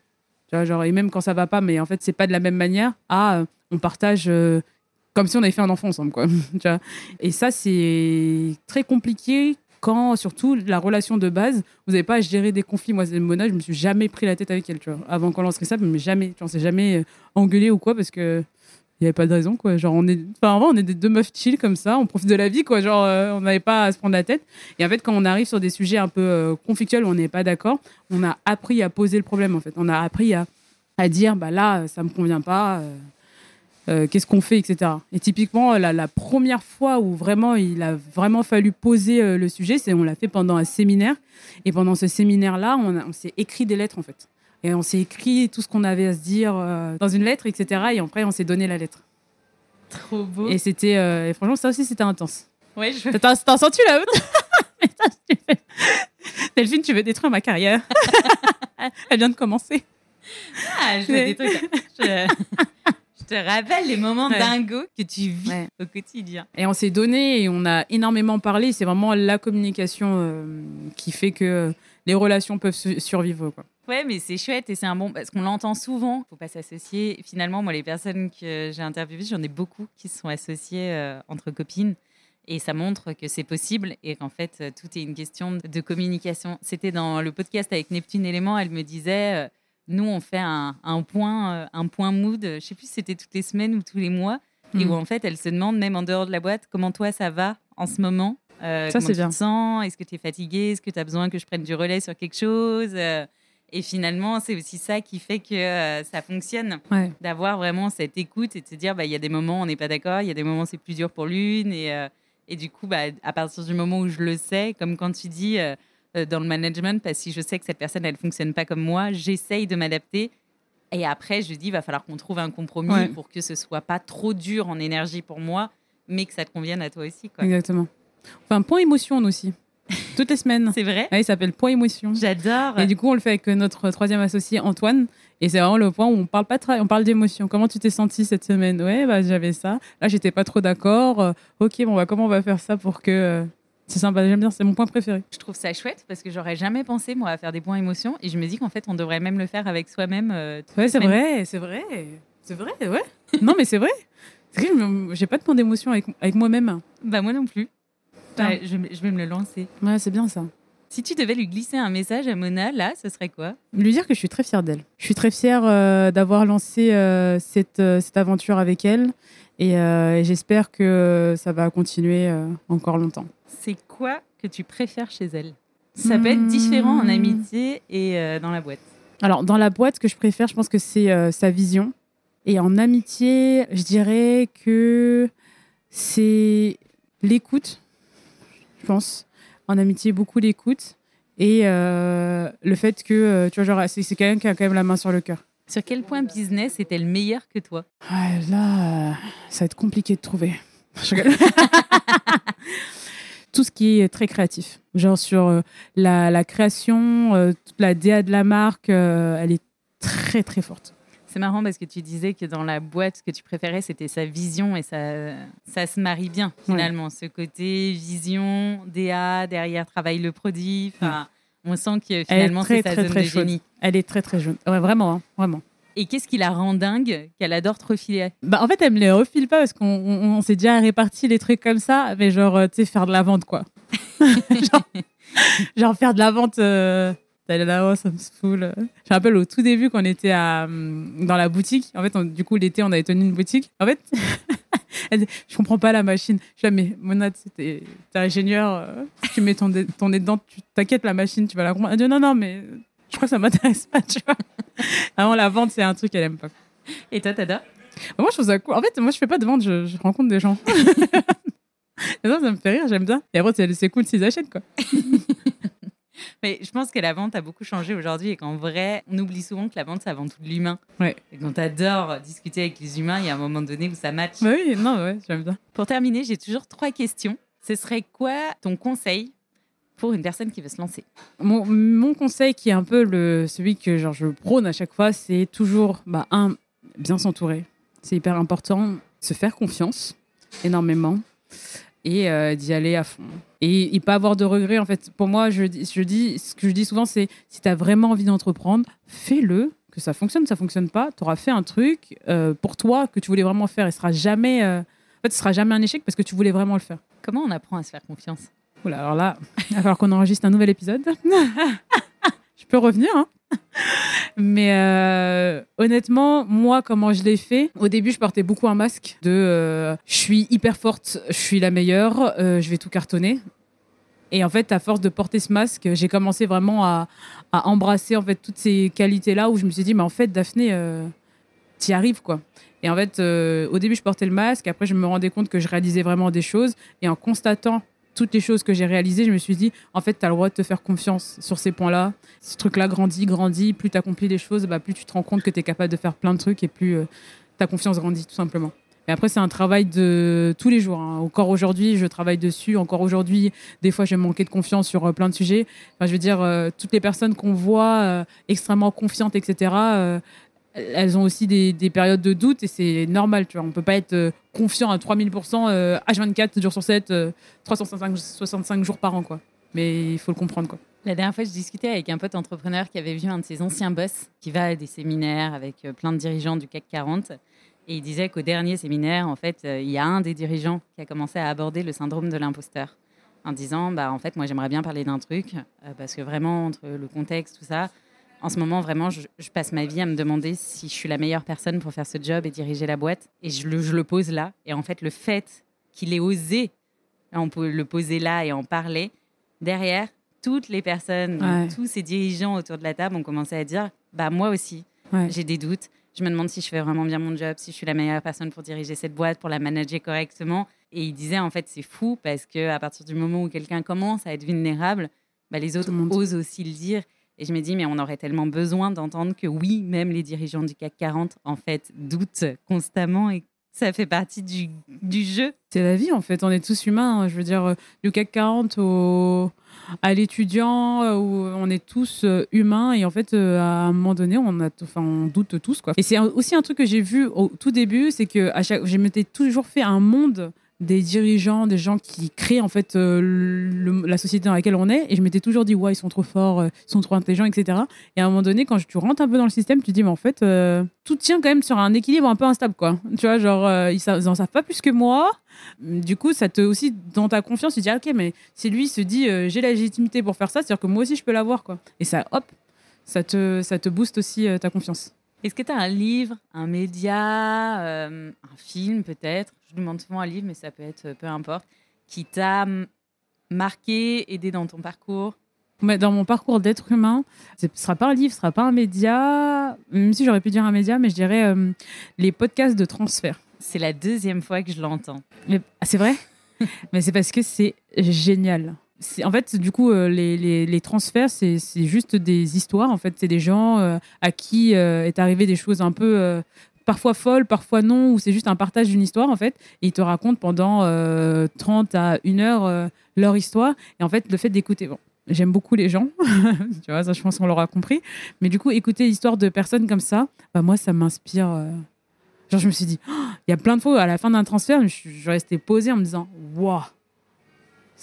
genre et même quand ça va pas mais en fait c'est pas de la même manière à euh, on partage comme si on avait fait un enfant ensemble, quoi. et ça, c'est très compliqué quand, surtout, la relation de base, vous n'avez pas à gérer des conflits. Moi, Mona, je me suis jamais pris la tête avec elle. Avant qu'on lance ça, mais jamais. On s'est jamais euh, engueulé ou quoi, parce que il n'y avait pas de raison, quoi. Genre, on est, enfin, on est des deux meufs chill comme ça, on profite de la vie, quoi. Genre, euh, on n'avait pas à se prendre la tête. Et en fait, quand on arrive sur des sujets un peu euh, conflictuels où on n'est pas d'accord, on a appris à poser le problème, en fait. On a appris à, à dire, bah là, ça me convient pas. Qu'est-ce qu'on fait, etc. Et typiquement, la, première fois où vraiment il a vraiment fallu poser euh, le sujet, c'est on l'a fait pendant un séminaire. Et pendant ce séminaire-là, on, s'est écrit des lettres en fait. Et on s'est écrit tout ce qu'on avait à se dire euh, dans une lettre, etc. Et après, on s'est donné la lettre. Trop beau. Et c'était, franchement, ça aussi, c'était intense. Ouais, je. T'as senti la Delphine, tu veux détruire ma carrière Elle vient de commencer. Ah, je veux détruire. Je te rappelle les moments dingos que tu vis au quotidien? Et on s'est donné et on a énormément parlé. C'est vraiment la communication euh, qui fait que les relations peuvent survivre. Quoi. Ouais, mais c'est chouette et c'est un bon parce qu'on l'entend souvent. Faut pas s'associer. Finalement, moi, les personnes que j'ai interviewées, j'en ai beaucoup qui se sont associées euh, entre copines. Et ça montre que c'est possible et qu'en fait, euh, tout est une question de communication. C'était dans le podcast avec Neptune Élément, elle me disait nous, on fait un, point, euh, un point mood, je sais plus si c'était toutes les semaines ou tous les mois, et où en fait, elle se demande, même en dehors de la boîte, comment toi ça va en ce moment euh, Ça, c'est bien. Est-ce que tu es fatigué Est-ce que tu as besoin que je prenne du relais sur quelque chose euh, Et finalement, c'est aussi ça qui fait que euh, ça fonctionne. Ouais. D'avoir vraiment cette écoute et de se dire, bah, il y a des moments où on n'est pas d'accord, il y a des moments où c'est plus dur pour l'une. Et, euh, et du coup, bah, à partir du moment où je le sais, comme quand tu dis dans le management, parce que si je sais que cette personne, elle fonctionne pas comme moi, j'essaye de m'adapter. Et après, je dis, il va falloir qu'on trouve un compromis Ouais. pour que ce soit pas trop dur en énergie pour moi, mais que ça te convienne à toi aussi. Quoi. Exactement. Enfin, point émotion nous aussi. Toutes les semaines. C'est vrai Ouais, il s'appelle point émotion. J'adore. Et du coup, on le fait avec notre troisième associé Antoine. Et c'est vraiment le point où on parle pas de travail, on parle d'émotion. Comment tu t'es senti cette semaine? Ouais, bah, j'avais ça. Là, j'étais pas trop d'accord. Euh, ok, bon, bah, comment on va faire ça pour que. C'est sympa, j'aime bien, c'est mon point préféré. Je trouve ça chouette parce que j'aurais jamais pensé, moi, à faire des points émotions. Et je me dis qu'en fait, on devrait même le faire avec soi-même. euh, Ouais, c'est vrai, c'est vrai. C'est vrai, ouais. non, mais c'est vrai. J'ai pas de point d'émotion avec, avec moi-même. Bah, moi non plus. Je, je vais me le lancer. Ouais, c'est bien ça. Si tu devais lui glisser un message à Mona, là, ce serait quoi? Lui dire que je suis très fière d'elle. Je suis très fière euh, d'avoir lancé euh, cette, euh, cette aventure avec elle. Et, et j'espère que ça va continuer encore longtemps. C'est quoi que tu préfères chez elle? Ça peut être différent en Hmm. amitié et dans la boîte. Alors, dans la boîte, ce que je préfère, je pense que c'est sa vision. Et en amitié, je dirais que c'est l'écoute, je pense. En amitié, beaucoup l'écoute. Et euh, le fait que, euh, tu vois, genre, c'est c'est quelqu'un qui a quand même la main sur le cœur. Sur quel point business est-elle meilleure que toi? Ah, là, ça va être compliqué de trouver. Tout ce qui est très créatif. Genre sur euh, la, la création, toute la DA de la marque, elle est très très forte. C'est marrant parce que tu disais que dans la boîte, ce que tu préférais, c'était sa vision et ça, ça se marie bien finalement. Ce côté vision, DA, derrière travaille le produit. On sent que finalement, c'est sa très, zone très de chaude. génie. Elle est très très jaune. Ouais, vraiment, hein, vraiment. Et qu'est-ce qui la rend dingue qu'elle adore te refiler Bah, en fait, elle me les refile pas parce qu'on on, on s'est déjà réparti les trucs comme ça, mais genre, euh, tu sais, faire de la vente, quoi. genre, genre faire de la vente. Euh... T'allais là, oh, ça me saoule. Je me rappelle au tout début quand on était à, hum, dans la boutique. En fait, on- du coup, l'été, on avait tenu une boutique. En fait, elle dit, je comprends pas la machine. Je dis, mais Mona, tu sais, t'es ingénieur. euh, tu mets ton, nez dedans, tu t'inquiètes, la machine, tu vas la comprendre. Elle dit, non, non, mais je crois que ça m'intéresse pas, tu vois. Vraiment, la vente, c'est un truc qu'elle aime pas. Et toi, t'adores Moi, je trouve ça cool. En fait, moi, je fais pas de vente, je, je rencontre des gens. Et ça, ça me fait rire, j'aime bien. Et après, c'est cool s'ils achètent, quoi. Mais je pense que la vente a beaucoup changé aujourd'hui et qu'en vrai, on oublie souvent que la vente, c'est avant tout de l'humain. Ouais. Et quand t'adores discuter avec les humains, il y a un moment donné où ça match. Bah oui, non, ouais, j'aime bien. Pour terminer, j'ai toujours trois questions. Ce serait quoi ton conseil pour une personne qui veut se lancer? Mon, mon conseil, qui est un peu le, celui que genre, je prône à chaque fois, c'est toujours, bah, un, bien s'entourer. C'est hyper important. Se faire confiance, énormément. Et euh, d'y aller à fond. Et, et pas avoir de regrets. En fait, pour moi, je, dis- je dis, ce que je dis souvent, c'est si tu as vraiment envie d'entreprendre, fais-le. Que ça fonctionne, ça fonctionne pas. Tu auras fait un truc euh, pour toi que tu voulais vraiment faire. Et ce sera jamais, euh, en fait, ce sera jamais un échec parce que tu voulais vraiment le faire. Comment on apprend à se faire confiance? Oula, alors là, il va falloir qu'on enregistre un nouvel épisode. je peux revenir, hein? Mais euh, honnêtement, moi, comment je l'ai fait Au début, je portais beaucoup un masque de euh, je suis hyper forte, je suis la meilleure, euh, je vais tout cartonner. Et en fait, à force de porter ce masque, j'ai commencé vraiment à, embrasser en fait toutes ces qualités-là où je me suis dit, mais en fait, Daphné, t'y arrives quoi. Et en fait, au début, je portais le masque. Après, je me rendais compte que je réalisais vraiment des choses. Et en constatant toutes les choses que j'ai réalisées, je me suis dit, en fait, tu as le droit de te faire confiance sur ces points-là. Ce truc-là grandit, grandit. Plus tu accomplis les choses, bah, plus tu te rends compte que tu es capable de faire plein de trucs et plus euh, ta confiance grandit, tout simplement. Et après, c'est un travail de tous les jours. hein. Encore aujourd'hui, je travaille dessus. Encore aujourd'hui, des fois, je vais manquer de confiance sur euh, plein de sujets. Je veux dire, euh, toutes les personnes qu'on voit extrêmement confiantes, etc., elles ont aussi des, des périodes de doute et c'est normal, tu vois. On peut pas être euh, confiant à 3000% euh, H24, 7 jours sur 7, euh, 365 65 jours par an, quoi. Mais il faut le comprendre, quoi. La dernière fois, je discutais avec un pote entrepreneur qui avait vu un de ses anciens boss qui va à des séminaires avec euh, plein de dirigeants du CAC 40. Et il disait qu'au dernier séminaire, en fait, euh, il y a un des dirigeants qui a commencé à aborder le syndrome de l'imposteur en disant bah, En fait, moi, j'aimerais bien parler d'un truc parce que vraiment, entre le contexte, tout ça, en ce moment, vraiment, je, je passe ma vie à me demander si je suis la meilleure personne pour faire ce job et diriger la boîte. Et je le, je le pose là. Et en fait, le fait qu'il ait osé, on peut le poser là et en parler, derrière, toutes les personnes, Ouais. tous ces dirigeants autour de la table ont commencé à dire bah moi aussi, Ouais. j'ai des doutes. Je me demande si je fais vraiment bien mon job, si je suis la meilleure personne pour diriger cette boîte, pour la manager correctement. Et il disait en fait c'est fou parce que à partir du moment où quelqu'un commence à être vulnérable, bah, les autres osent aussi le dire. Et je me dis mais on aurait tellement besoin d'entendre que oui, même les dirigeants du CAC 40 en fait doutent constamment et ça fait partie du, du jeu. C'est la vie en fait, on est tous humains. hein. Je veux dire, euh, du CAC 40 au... à l'étudiant, euh, on est tous euh, humains et en fait, à un moment donné, on, a enfin, on doute tous. Quoi. Et c'est aussi un truc que j'ai vu au tout début, c'est que à chaque... je m'étais toujours fait un monde des dirigeants, des gens qui créent en fait euh, la société dans laquelle on est. Et je m'étais toujours dit, ouais, ils sont trop forts, euh, ils sont trop intelligents, etc. Et à un moment donné, quand tu rentres un peu dans le système, tu te dis, mais en fait, euh, tout tient quand même sur un équilibre un peu instable, quoi. Tu vois, genre, ils, ils en savent pas plus que moi. Du coup, ça te aussi, dans ta confiance, tu te dis, ah, ok, mais si lui se dit, j'ai la légitimité pour faire ça, c'est-à-dire que moi aussi, je peux l'avoir, quoi. Et ça, hop, ça te, ça te booste aussi ta confiance. Est-ce que tu as un livre, un média, euh, un film peut-être? Je demande souvent un livre, mais ça peut être euh, peu importe, qui t'a marqué, aidé dans ton parcours? Mais dans mon parcours d'être humain, ce ne sera pas un livre, ce sera pas un média, même si j'aurais pu dire un média, mais je dirais euh, les podcasts de transfert. C'est la deuxième fois que je l'entends. Mais- ah, c'est vrai? Mais c'est parce que c'est génial. En fait, du coup, euh, les, les- les transferts, c'est juste des histoires. En fait, c'est des gens euh, à qui euh, est arrivé des choses un peu parfois folles, parfois non, ou c'est juste un partage d'une histoire, en fait. Et ils te racontent pendant euh, 30 à 1 heure leur histoire. Et en fait, le fait d'écouter... Bon, J'aime beaucoup les gens, tu vois, ça je pense qu'on l'aura compris. Mais du coup, écouter l'histoire de personnes comme ça, bah, moi, ça m'inspire. Genre, je me suis dit, Oh, il y a plein de fois à la fin d'un transfert, je, je restais posée en me disant, waouh,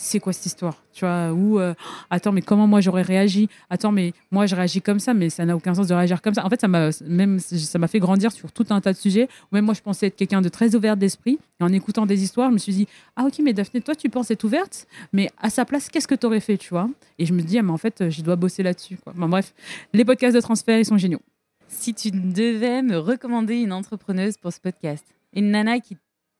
c'est quoi cette histoire Tu vois, ou euh, attends, mais comment moi j'aurais réagi? Attends, mais moi je réagis comme ça, mais ça n'a aucun sens de réagir comme ça. En fait, ça m'a même ça m'a fait grandir sur tout un tas de sujets. Même moi, je pensais être quelqu'un de très ouvert d'esprit. En écoutant des histoires, je me suis dit, ah ok, mais Daphné, toi, tu penses être ouverte, mais à sa place, qu'est-ce que tu aurais fait, tu vois Et je me dis, ah, mais en fait, je dois bosser là-dessus. bref, les podcasts de transfert, ils sont géniaux. Si tu devais me recommander une entrepreneuse pour ce podcast, une nana qui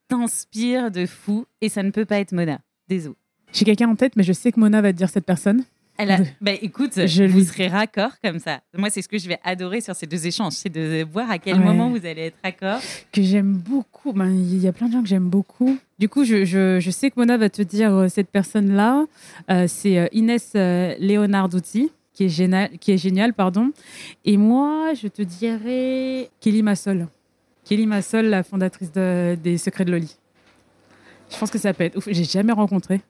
t'inspire de fou, et ça ne peut pas être Mona, désolé. J'ai quelqu'un en tête, mais je sais que Mona va te dire cette personne. Elle a... Bah, écoute, Je vous lui- serez raccord comme ça. Moi, c'est ce que je vais adorer sur ces deux échanges, c'est de voir à quel Ouais. moment vous allez être raccord. que j'aime beaucoup. Ben, Il y a plein de gens que j'aime beaucoup. Du coup, je, je- je sais que Mona va te dire euh, cette personne-là. Euh, c'est euh, Inès euh, Leonardotti, qui est, génial, qui est géniale. Pardon. Et moi, je te dirais Kelly Massol. Kelly Massol, la fondatrice de- des Secrets de Loli. Je pense que ça peut être ouf. J'ai jamais rencontré,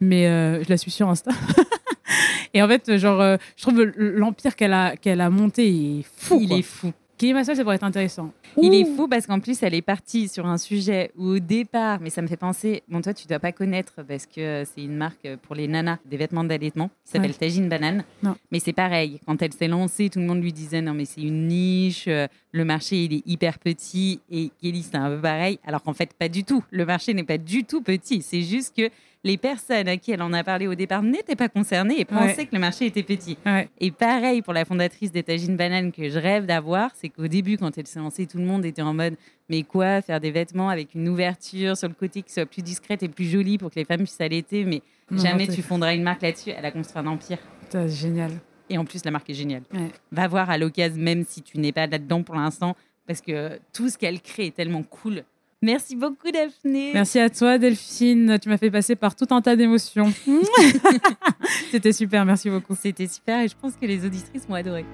mais euh, je la suis sur Insta. Et en fait, genre, euh, je trouve l'empire qu'elle a, qu'elle a monté il est fou. Il quoi. est fou. Kelly Massol, ça pourrait être intéressant. Il est fou parce qu'en plus, elle est partie sur un sujet où au départ, mais ça me fait penser, bon, toi, tu dois pas connaître parce que euh, c'est une marque pour les nanas, des vêtements d'allaitement, qui s'appelle Ouais. Tajine Banane. Non. Mais c'est pareil, quand elle s'est lancée, tout le monde lui disait non, mais c'est une niche, euh, le marché, il est hyper petit. Et Kelly, c'est un peu pareil. Alors qu'en fait, pas du tout. Le marché n'est pas du tout petit. C'est juste que les personnes à qui elle en a parlé au départ n'étaient pas concernées et pensaient que le marché était petit. Ouais. Et pareil pour la fondatrice d'Étagine Banane que je rêve d'avoir, c'est qu'au début, quand elle s'est lancée, tout le monde était en mode mais quoi, faire des vêtements avec une ouverture sur le côté qui soit plus discrète et plus jolie pour que les femmes puissent allaiter, mais Non, jamais tu fonderas une marque là-dessus. Elle a construit un empire. C'est génial. Et en plus, la marque est géniale. Ouais. Va voir à l'occasion, même si tu n'es pas là-dedans pour l'instant, parce que tout ce qu'elle crée est tellement cool. Merci beaucoup, Daphné. Merci à toi, Delphine. Tu m'as fait passer par tout un tas d'émotions. C'était super, merci beaucoup. C'était super et je pense que les auditrices vont adorer.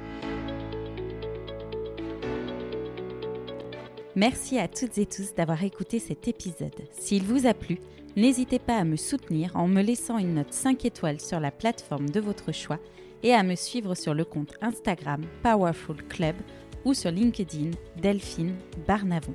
Merci à toutes et tous d'avoir écouté cet épisode. S'il vous a plu, n'hésitez pas à me soutenir en me laissant une note 5 étoiles sur la plateforme de votre choix et à me suivre sur le compte Instagram Powerful Club ou sur LinkedIn Delphine Barnavon.